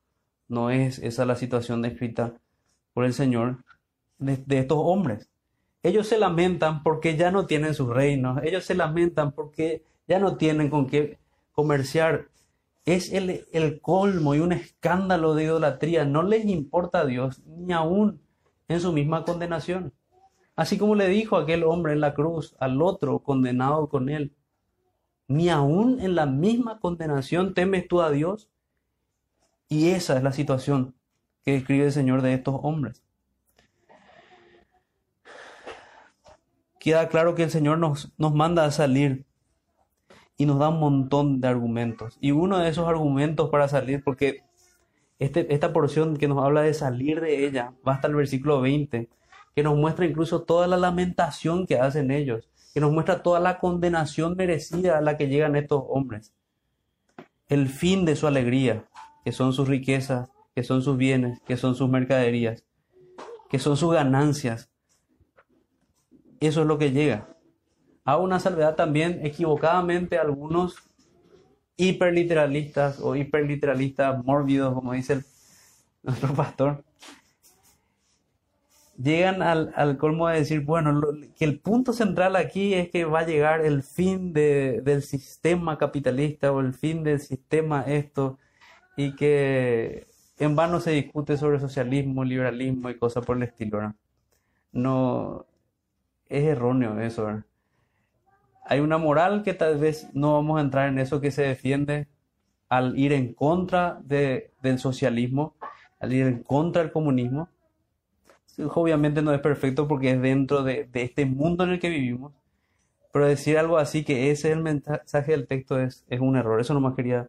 no es esa la situación descrita por el Señor de, estos hombres. Ellos se lamentan porque ya no tienen sus reinos, ellos se lamentan porque ya no tienen con qué comerciar. Es el, el colmo y un escándalo de idolatría. No les importa a Dios, ni aún en su misma condenación. Así como le dijo aquel hombre en la cruz al otro condenado con él, ni aún en la misma condenación temes tú a Dios. Y esa es la situación que describe el Señor de estos hombres. Queda claro que el Señor nos, nos manda a salir y nos da un montón de argumentos. Y uno de esos argumentos para salir, porque este, esta porción que nos habla de salir de ella, va hasta el versículo 20, que nos muestra incluso toda la lamentación que hacen ellos que nos muestra toda la condenación merecida a la que llegan estos hombres. El fin de su alegría, que son sus riquezas, que son sus bienes, que son sus mercaderías, que son sus ganancias. Eso es lo que llega. A una salvedad también equivocadamente algunos hiperliteralistas o hiperliteralistas mórbidos, como dice nuestro <laughs> pastor, llegan al, colmo de decir, bueno, que el punto central aquí es que va a llegar el fin del sistema capitalista o el fin del sistema esto y que en vano se discute sobre socialismo, liberalismo y cosas por el estilo. No, es erróneo eso. Hay una moral que tal vez no vamos a entrar en eso que se defiende al ir en contra de, del socialismo, al ir en contra del comunismo obviamente no es perfecto porque es dentro de, este mundo en el que vivimos, pero decir algo así que ese es el mensaje del texto es, es un error. Eso nomás quería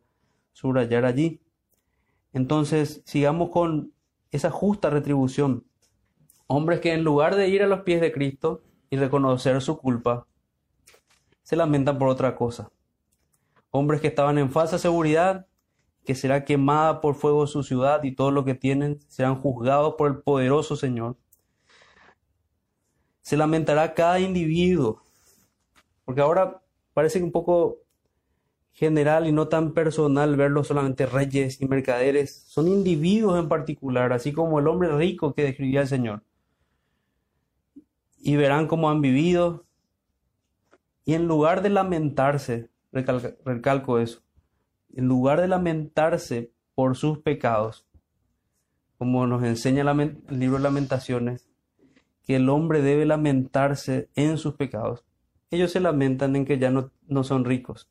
subrayar allí. Entonces, sigamos con esa justa retribución. Hombres que en lugar de ir a los pies de Cristo y reconocer su culpa, se lamentan por otra cosa. Hombres que estaban en falsa seguridad, que será quemada por fuego su ciudad y todo lo que tienen serán juzgados por el poderoso Señor. Se lamentará cada individuo, porque ahora parece un poco general y no tan personal verlos solamente reyes y mercaderes, son individuos en particular, así como el hombre rico que describía el Señor. Y verán cómo han vivido, y en lugar de lamentarse, recalco eso, en lugar de lamentarse por sus pecados, como nos enseña el libro de lamentaciones, que el hombre debe lamentarse en sus pecados. Ellos se lamentan en que ya no, no son ricos.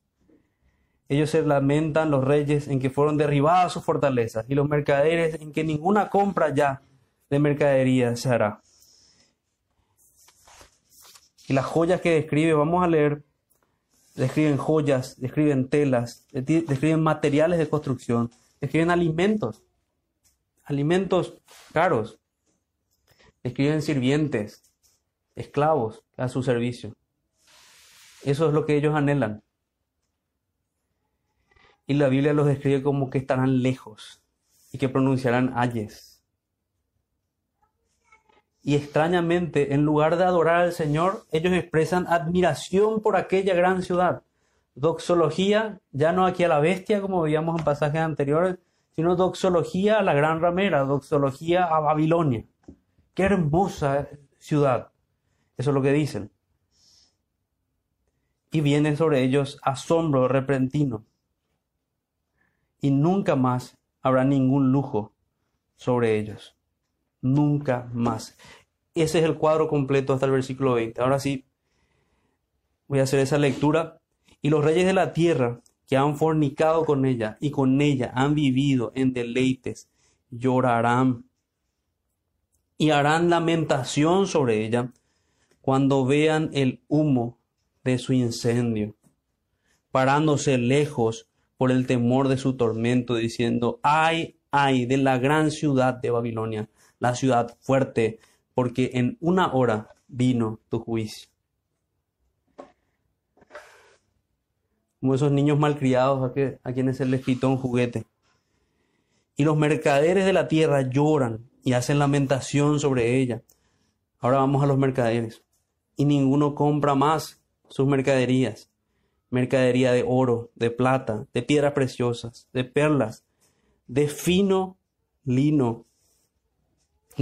Ellos se lamentan, los reyes, en que fueron derribadas sus fortalezas y los mercaderes en que ninguna compra ya de mercadería se hará. Y las joyas que describe, vamos a leer describen joyas, describen telas, describen materiales de construcción, describen alimentos, alimentos caros, describen sirvientes, esclavos a su servicio. Eso es lo que ellos anhelan. Y la Biblia los describe como que estarán lejos y que pronunciarán ayes. Y extrañamente, en lugar de adorar al Señor, ellos expresan admiración por aquella gran ciudad. Doxología, ya no aquí a la bestia, como veíamos en pasajes anteriores, sino doxología a la gran ramera, doxología a Babilonia. Qué hermosa ciudad. Eso es lo que dicen. Y viene sobre ellos asombro repentino. Y nunca más habrá ningún lujo sobre ellos nunca más. ese es el cuadro completo hasta el versículo 20. Ahora sí, voy a hacer esa lectura. Y los reyes de la tierra que han fornicado con ella y con ella han vivido en deleites, llorarán y harán lamentación sobre ella cuando vean el humo de su incendio, parándose lejos por el temor de su tormento, diciendo, ay, ay de la gran ciudad de Babilonia, la ciudad fuerte, porque en una hora vino tu juicio. Como esos niños malcriados a, que, a quienes se les quitó un juguete. Y los mercaderes de la tierra lloran y hacen lamentación sobre ella. Ahora vamos a los mercaderes. Y ninguno compra más sus mercaderías. Mercadería de oro, de plata, de piedras preciosas, de perlas, de fino lino,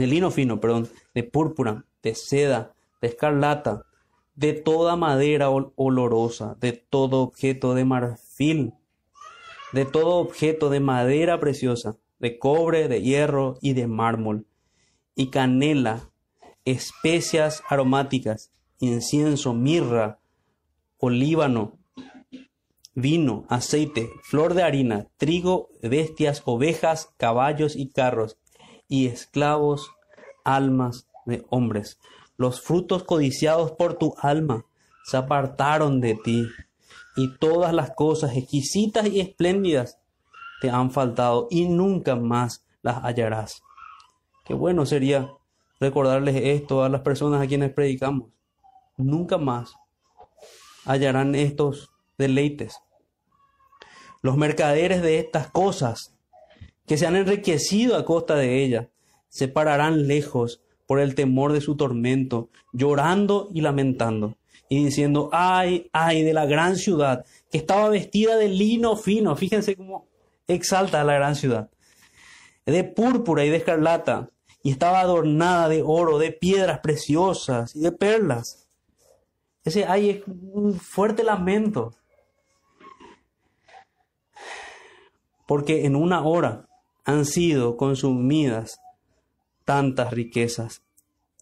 de lino fino, perdón, de púrpura, de seda, de escarlata, de toda madera olorosa, de todo objeto de marfil, de todo objeto de madera preciosa, de cobre, de hierro y de mármol, y canela, especias aromáticas, incienso, mirra, olíbano, vino, aceite, flor de harina, trigo, bestias, ovejas, caballos y carros, y esclavos, almas de hombres. Los frutos codiciados por tu alma se apartaron de ti, y todas las cosas exquisitas y espléndidas te han faltado y nunca más las hallarás. Qué bueno sería recordarles esto a las personas a quienes predicamos. Nunca más hallarán estos deleites. Los mercaderes de estas cosas que se han enriquecido a costa de ella se pararán lejos por el temor de su tormento, llorando y lamentando, y diciendo, ay, ay, de la gran ciudad, que estaba vestida de lino fino. Fíjense cómo exalta la gran ciudad, de púrpura y de escarlata, y estaba adornada de oro, de piedras preciosas y de perlas. Ese hay es un fuerte lamento. Porque en una hora han sido consumidas tantas riquezas.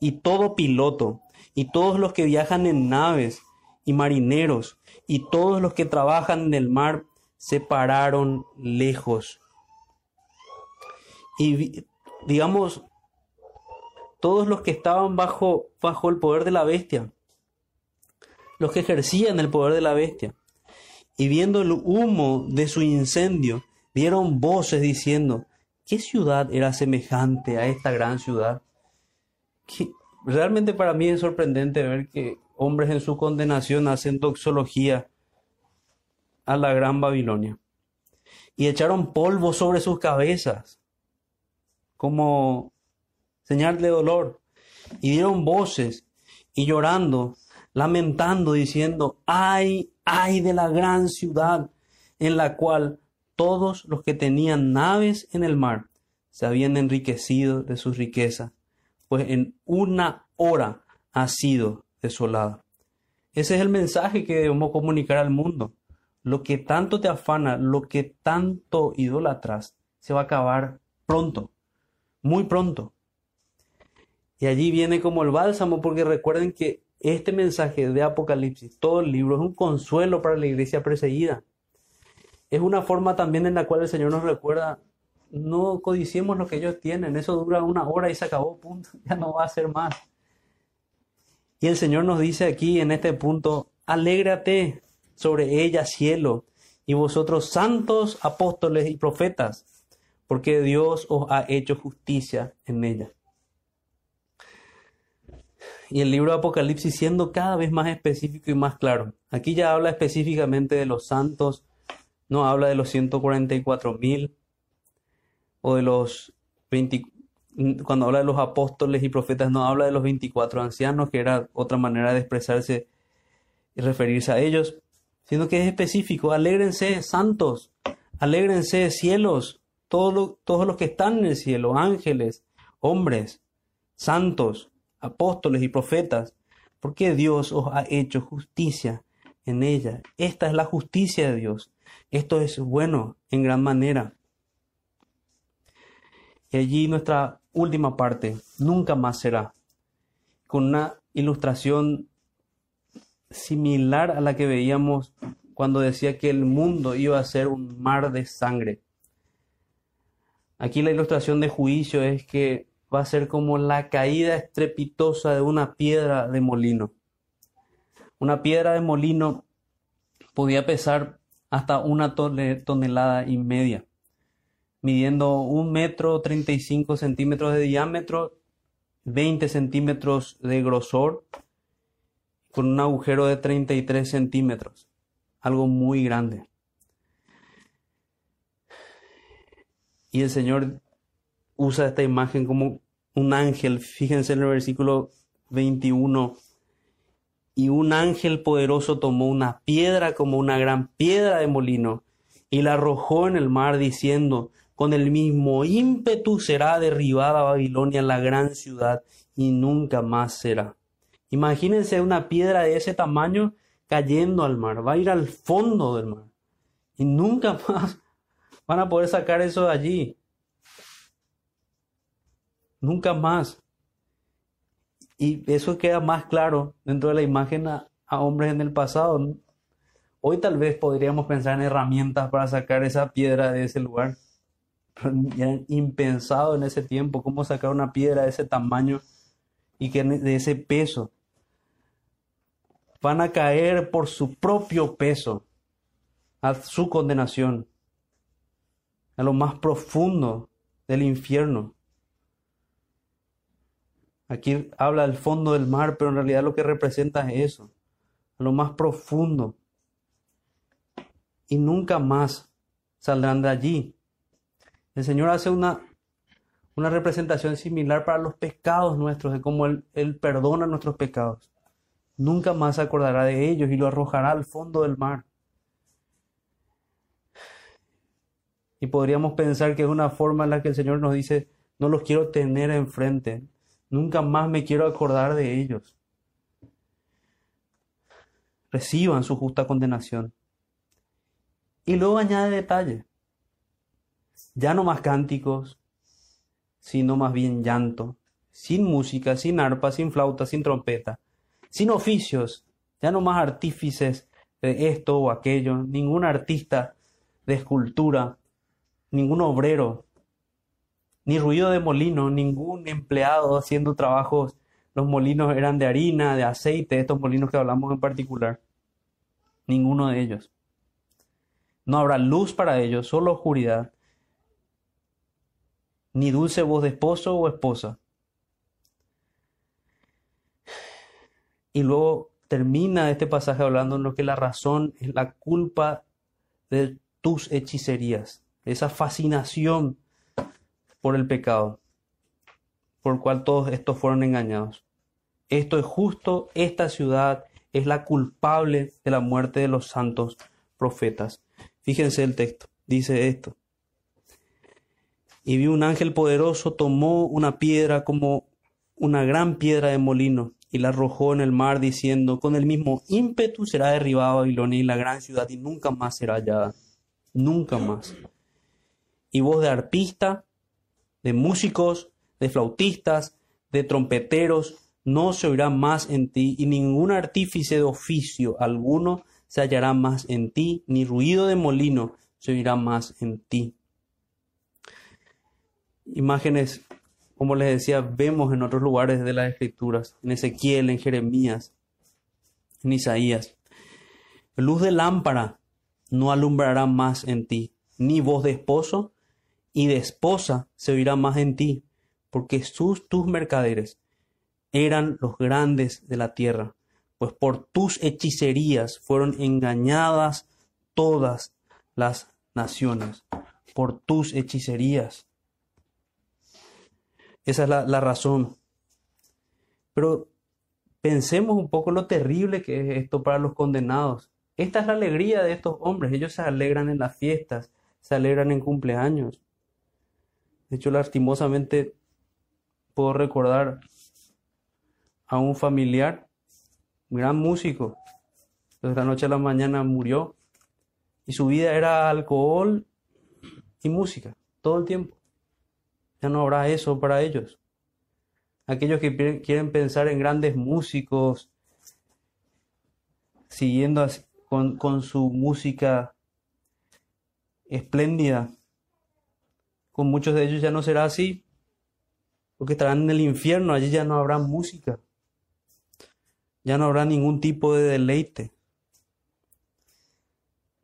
Y todo piloto, y todos los que viajan en naves, y marineros, y todos los que trabajan en el mar se pararon lejos. Y digamos, todos los que estaban bajo, bajo el poder de la bestia, los que ejercían el poder de la bestia, y viendo el humo de su incendio, dieron voces diciendo, ¿qué ciudad era semejante a esta gran ciudad? realmente para mí es sorprendente ver que hombres en su condenación hacen doxología a la gran Babilonia. Y echaron polvo sobre sus cabezas como señal de dolor. Y dieron voces y llorando, lamentando, diciendo, ay, ay de la gran ciudad en la cual todos los que tenían naves en el mar se habían enriquecido de sus riquezas, pues en una hora ha sido desolada. Ese es el mensaje que debemos comunicar al mundo lo que tanto te afana, lo que tanto idolatras, se va a acabar pronto, muy pronto. Y allí viene como el bálsamo, porque recuerden que este mensaje de Apocalipsis, todo el libro, es un consuelo para la iglesia perseguida. Es una forma también en la cual el Señor nos recuerda, no codiciemos lo que ellos tienen, eso dura una hora y se acabó, punto, <laughs> ya no va a ser más. Y el Señor nos dice aquí en este punto, alégrate, sobre ella cielo, y vosotros santos apóstoles y profetas, porque Dios os ha hecho justicia en ella. Y el libro de Apocalipsis siendo cada vez más específico y más claro. Aquí ya habla específicamente de los santos, no habla de los 144 mil o de los 20, cuando habla de los apóstoles y profetas, no habla de los 24 ancianos, que era otra manera de expresarse y referirse a ellos, sino que es específico. Alégrense, santos, alégrense, cielos, todos todos los que están en el cielo, ángeles, hombres, santos, apóstoles y profetas, porque Dios os ha hecho justicia en ella. Esta es la justicia de Dios. Esto es bueno en gran manera. Y allí nuestra última parte, nunca más será. con una ilustración similar a la que veíamos cuando decía que el mundo iba a ser un mar de sangre. Aquí la ilustración de juicio es que va a ser como la caída estrepitosa de una piedra de molino. Una piedra de molino podía pesar hasta una tonelada y media, midiendo un metro 35 centímetros de diámetro, 20 centímetros de grosor, con un agujero de 33 centímetros, algo muy grande. Y el Señor usa esta imagen como un ángel. Fíjense en el versículo 21. Y un ángel poderoso tomó una piedra como una gran piedra de molino y la arrojó en el mar diciendo, con el mismo ímpetu será derribada Babilonia, la gran ciudad, y nunca más será. Imagínense una piedra de ese tamaño cayendo al mar, va a ir al fondo del mar, y nunca <laughs> más van a poder sacar eso de allí. Nunca más. Y eso queda más claro dentro de la imagen a, hombres en el pasado. Hoy tal vez podríamos pensar en herramientas para sacar esa piedra de ese lugar. Pero ya impensado en ese tiempo cómo sacar una piedra de ese tamaño y que de ese peso. Van a caer por su propio peso a su condenación, a lo más profundo del infierno. Aquí habla del fondo del mar, pero en realidad lo que representa es eso, lo más profundo. Y nunca más saldrán de allí. El Señor hace una, una representación similar para los pecados nuestros, de cómo él, él perdona nuestros pecados. Nunca más se acordará de ellos y lo arrojará al fondo del mar. Y podríamos pensar que es una forma en la que el Señor nos dice, no los quiero tener enfrente, Nunca más me quiero acordar de ellos. Reciban su justa condenación. Y luego añade detalle. Ya no más cánticos, sino más bien llanto, sin música, sin arpa, sin flauta, sin trompeta, sin oficios, ya no más artífices de esto o aquello, ningún artista de escultura, ningún obrero ni ruido de molino, ningún empleado haciendo trabajos. Los molinos eran de harina, de aceite, estos molinos que hablamos en particular. Ninguno de ellos. No habrá luz para ellos, solo oscuridad. Ni dulce voz de esposo o esposa. Y luego termina este pasaje hablando en lo que la razón es la culpa de tus hechicerías, esa fascinación por el pecado, por cual todos estos fueron engañados. Esto es justo, esta ciudad es la culpable de la muerte de los santos profetas. Fíjense el texto, dice esto. Y vi un ángel poderoso, tomó una piedra como una gran piedra de molino y la arrojó en el mar diciendo, con el mismo ímpetu será derribada Babilonia y la gran ciudad y nunca más será hallada. Nunca más. Y voz de arpista de músicos, de flautistas, de trompeteros, no se oirá más en ti, y ningún artífice de oficio alguno se hallará más en ti, ni ruido de molino se oirá más en ti. Imágenes, como les decía, vemos en otros lugares de las Escrituras, en Ezequiel, en Jeremías, en Isaías. Luz de lámpara no alumbrará más en ti, ni voz de esposo y de esposa se oirá más en ti, porque sus, tus mercaderes eran los grandes de la tierra, pues por tus hechicerías fueron engañadas todas las naciones, por tus hechicerías. Esa es la, la razón. Pero pensemos un poco lo terrible que es esto para los condenados. Esta es la alegría de estos hombres. Ellos se alegran en las fiestas, se alegran en cumpleaños. De hecho, lastimosamente puedo recordar a un familiar, gran músico, de la noche a la mañana murió y su vida era alcohol y música todo el tiempo. Ya no habrá eso para ellos. aquellos que quieren pensar en grandes músicos, siguiendo con, con su música espléndida, con muchos de ellos ya no será así, porque estarán en el infierno, allí ya no habrá música, ya no habrá ningún tipo de deleite,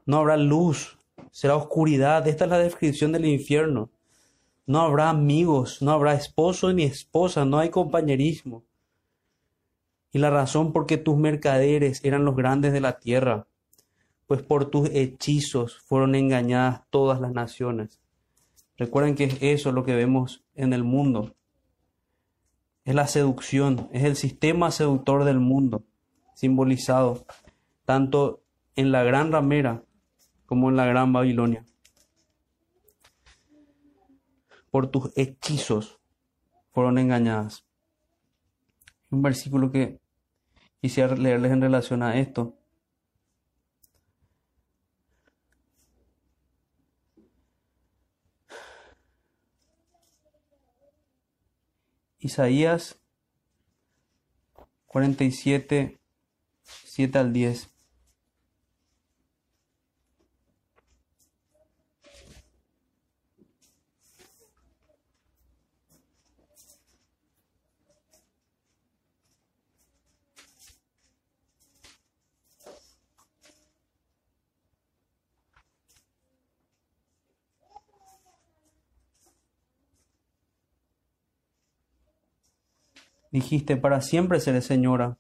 no habrá luz, será oscuridad, esta es la descripción del infierno. No habrá amigos, no habrá esposo ni esposa, no hay compañerismo. Y la razón por qué tus mercaderes eran los grandes de la tierra, pues por tus hechizos fueron engañadas todas las naciones. Recuerden que es eso lo que vemos en el mundo. Es la seducción, es el sistema seductor del mundo, simbolizado tanto en la gran ramera como en la gran Babilonia. Por tus hechizos fueron engañadas. Un versículo que quisiera leerles en relación a esto. Isaías 47, 7 al 10. Dijiste, para siempre seré señora,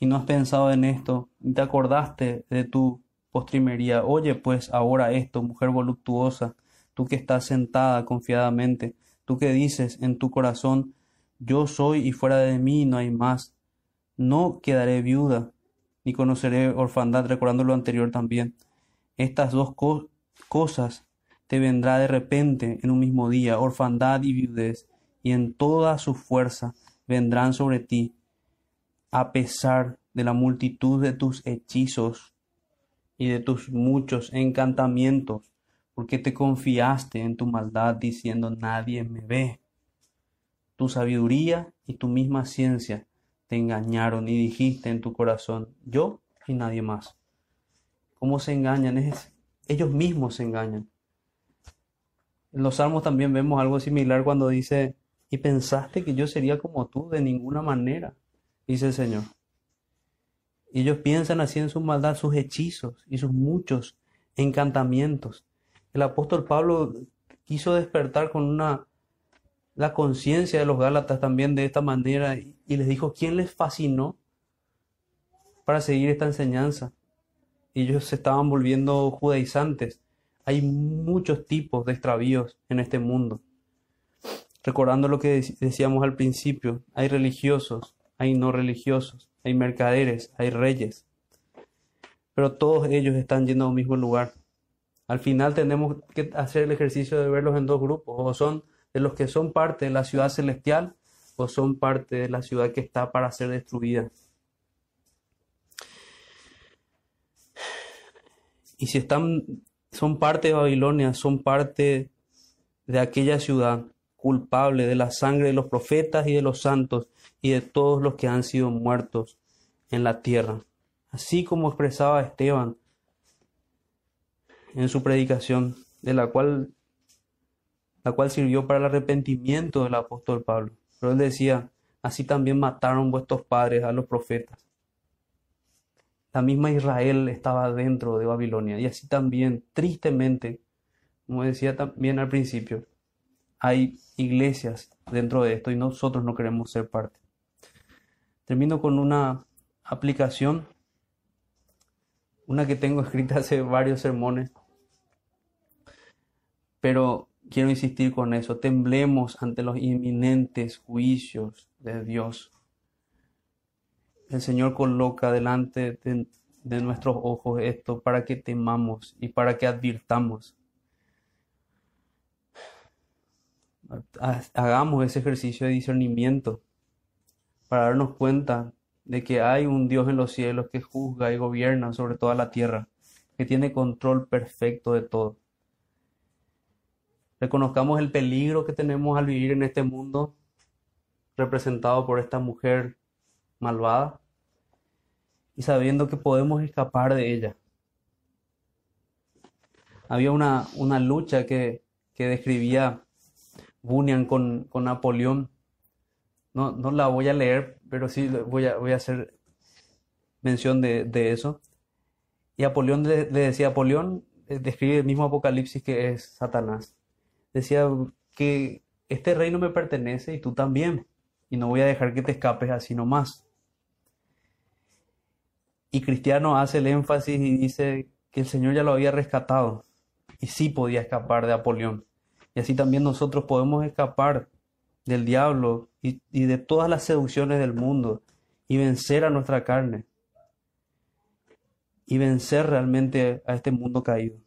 y no has pensado en esto, ni te acordaste de tu postrimería. Oye, pues, ahora esto, mujer voluptuosa, tú que estás sentada confiadamente, tú que dices en tu corazón, yo soy y fuera de mí no hay más. No quedaré viuda, ni conoceré orfandad, recordando lo anterior también. Estas dos co- cosas te vendrá de repente en un mismo día, orfandad y viudez, y en toda su fuerza vendrán sobre ti, a pesar de la multitud de tus hechizos y de tus muchos encantamientos, porque te confiaste en tu maldad diciendo nadie me ve. Tu sabiduría y tu misma ciencia te engañaron y dijiste en tu corazón yo y nadie más. ¿Cómo se engañan? Es, ellos mismos se engañan. En los salmos también vemos algo similar cuando dice, y pensaste que yo sería como tú de ninguna manera, dice el Señor. Ellos piensan así en su maldad, sus hechizos y sus muchos encantamientos. El apóstol Pablo quiso despertar con una la conciencia de los Gálatas también de esta manera y, y les dijo quién les fascinó para seguir esta enseñanza. Ellos se estaban volviendo judaizantes. Hay muchos tipos de extravíos en este mundo. Recordando lo que dec- decíamos al principio, hay religiosos, hay no religiosos, hay mercaderes, hay reyes, pero todos ellos están yendo a un mismo lugar. Al final tenemos que hacer el ejercicio de verlos en dos grupos, o son de los que son parte de la ciudad celestial, o son parte de la ciudad que está para ser destruida. Y si están, son parte de Babilonia, son parte de aquella ciudad culpable de la sangre de los profetas y de los santos y de todos los que han sido muertos en la tierra. Así como expresaba Esteban en su predicación, de la cual, la cual sirvió para el arrepentimiento del apóstol Pablo. Pero él decía, así también mataron vuestros padres a los profetas. La misma Israel estaba dentro de Babilonia y así también, tristemente, como decía también al principio, hay iglesias dentro de esto y nosotros no queremos ser parte. Termino con una aplicación, una que tengo <laughs> escrita hace varios sermones, pero quiero insistir con eso, temblemos ante los inminentes juicios de Dios. El Señor coloca delante de, nuestros ojos esto para que temamos y para que advirtamos. Hagamos ese ejercicio de discernimiento para darnos cuenta de que hay un Dios en los cielos que juzga y gobierna sobre toda la tierra, que tiene control perfecto de todo. Reconozcamos el peligro que tenemos al vivir en este mundo, representado por esta mujer malvada, y sabiendo que podemos escapar de ella. Había una, una lucha que, que describía Bunyan con, con Napoleón. No, no la voy a leer, pero sí voy a, voy a hacer mención de, de eso. Y Apolión le, decía, Apolión eh, describe el mismo Apocalipsis que es Satanás. Decía que este reino me pertenece y tú también, y no voy a dejar que te escapes así nomás. Y Cristiano hace el énfasis y dice que el Señor ya lo había rescatado y sí podía escapar de Apolión. Y así también nosotros podemos escapar del diablo y, y de todas las seducciones del mundo y vencer a nuestra carne y vencer realmente a este mundo caído.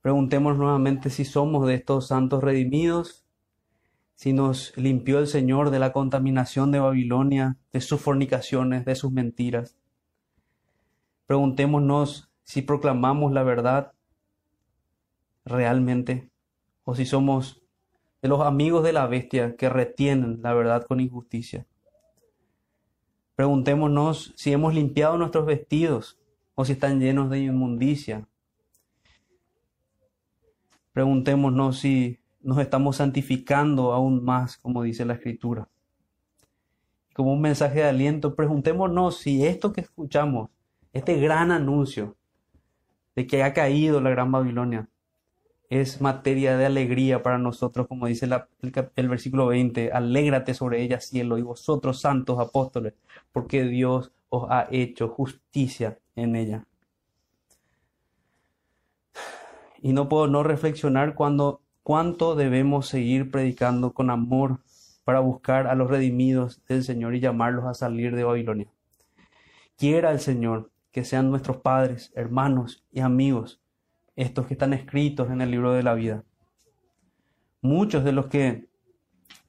Preguntemos nuevamente si somos de estos santos redimidos, si nos limpió el Señor de la contaminación de Babilonia, de sus fornicaciones, de sus mentiras. Preguntémonos si proclamamos la verdad realmente o si somos de los amigos de la bestia que retienen la verdad con injusticia. Preguntémonos si hemos limpiado nuestros vestidos o si están llenos de inmundicia. Preguntémonos si nos estamos santificando aún más, como dice la Escritura. Como un mensaje de aliento, preguntémonos si esto que escuchamos, este gran anuncio de que ha caído la gran Babilonia, es materia de alegría para nosotros, como dice el, versículo 20, alégrate sobre ella cielo y vosotros santos apóstoles, porque Dios os ha hecho justicia en ella. Y no puedo no reflexionar cuando cuánto debemos seguir predicando con amor para buscar a los redimidos del Señor y llamarlos a salir de Babilonia. Quiera el Señor que sean nuestros padres, hermanos y amigos estos que están escritos en el libro de la vida. Muchos de los que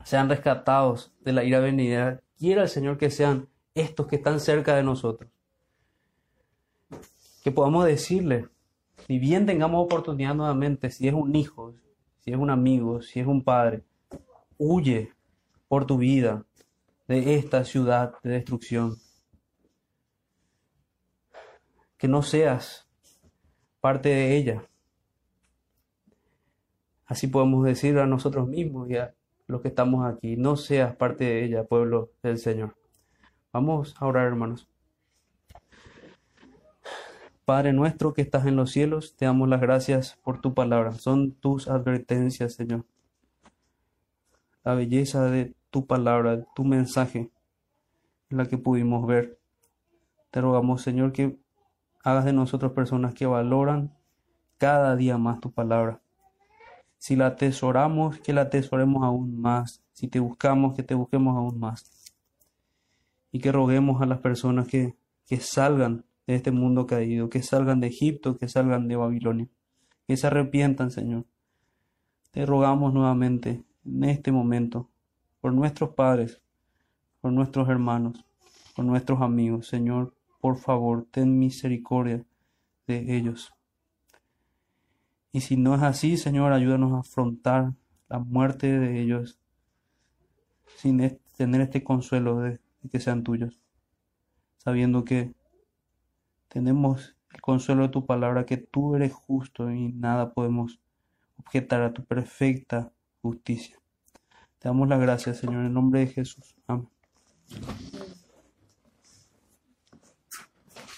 sean rescatados de la ira venidera, quiera el Señor que sean estos que están cerca de nosotros. Que podamos decirle, si bien tengamos oportunidad nuevamente, si es un hijo, si es un amigo, si es un padre, huye por tu vida de esta ciudad de destrucción. Que no seas parte de ella. Así podemos decir a nosotros mismos y a los que estamos aquí, no seas parte de ella, pueblo del Señor. Vamos a orar, hermanos. Padre nuestro que estás en los cielos, te damos las gracias por tu palabra. Son tus advertencias, Señor. La belleza de tu palabra, tu mensaje, la que pudimos ver. Te rogamos, Señor, que hagas de nosotros personas que valoran cada día más tu palabra. Si la atesoramos, que la atesoremos aún más. Si te buscamos, que te busquemos aún más. Y que roguemos a las personas que, que salgan de este mundo caído, que salgan de Egipto, que salgan de Babilonia, que se arrepientan, Señor. Te rogamos nuevamente en este momento por nuestros padres, por nuestros hermanos, por nuestros amigos, Señor, por favor, ten misericordia de ellos. Y si no es así, Señor, ayúdanos a afrontar la muerte de ellos sin tener este consuelo de, que sean tuyos, sabiendo que tenemos el consuelo de tu palabra, que tú eres justo y nada podemos objetar a tu perfecta justicia. Te damos las gracias, Señor, en nombre de Jesús. Amén.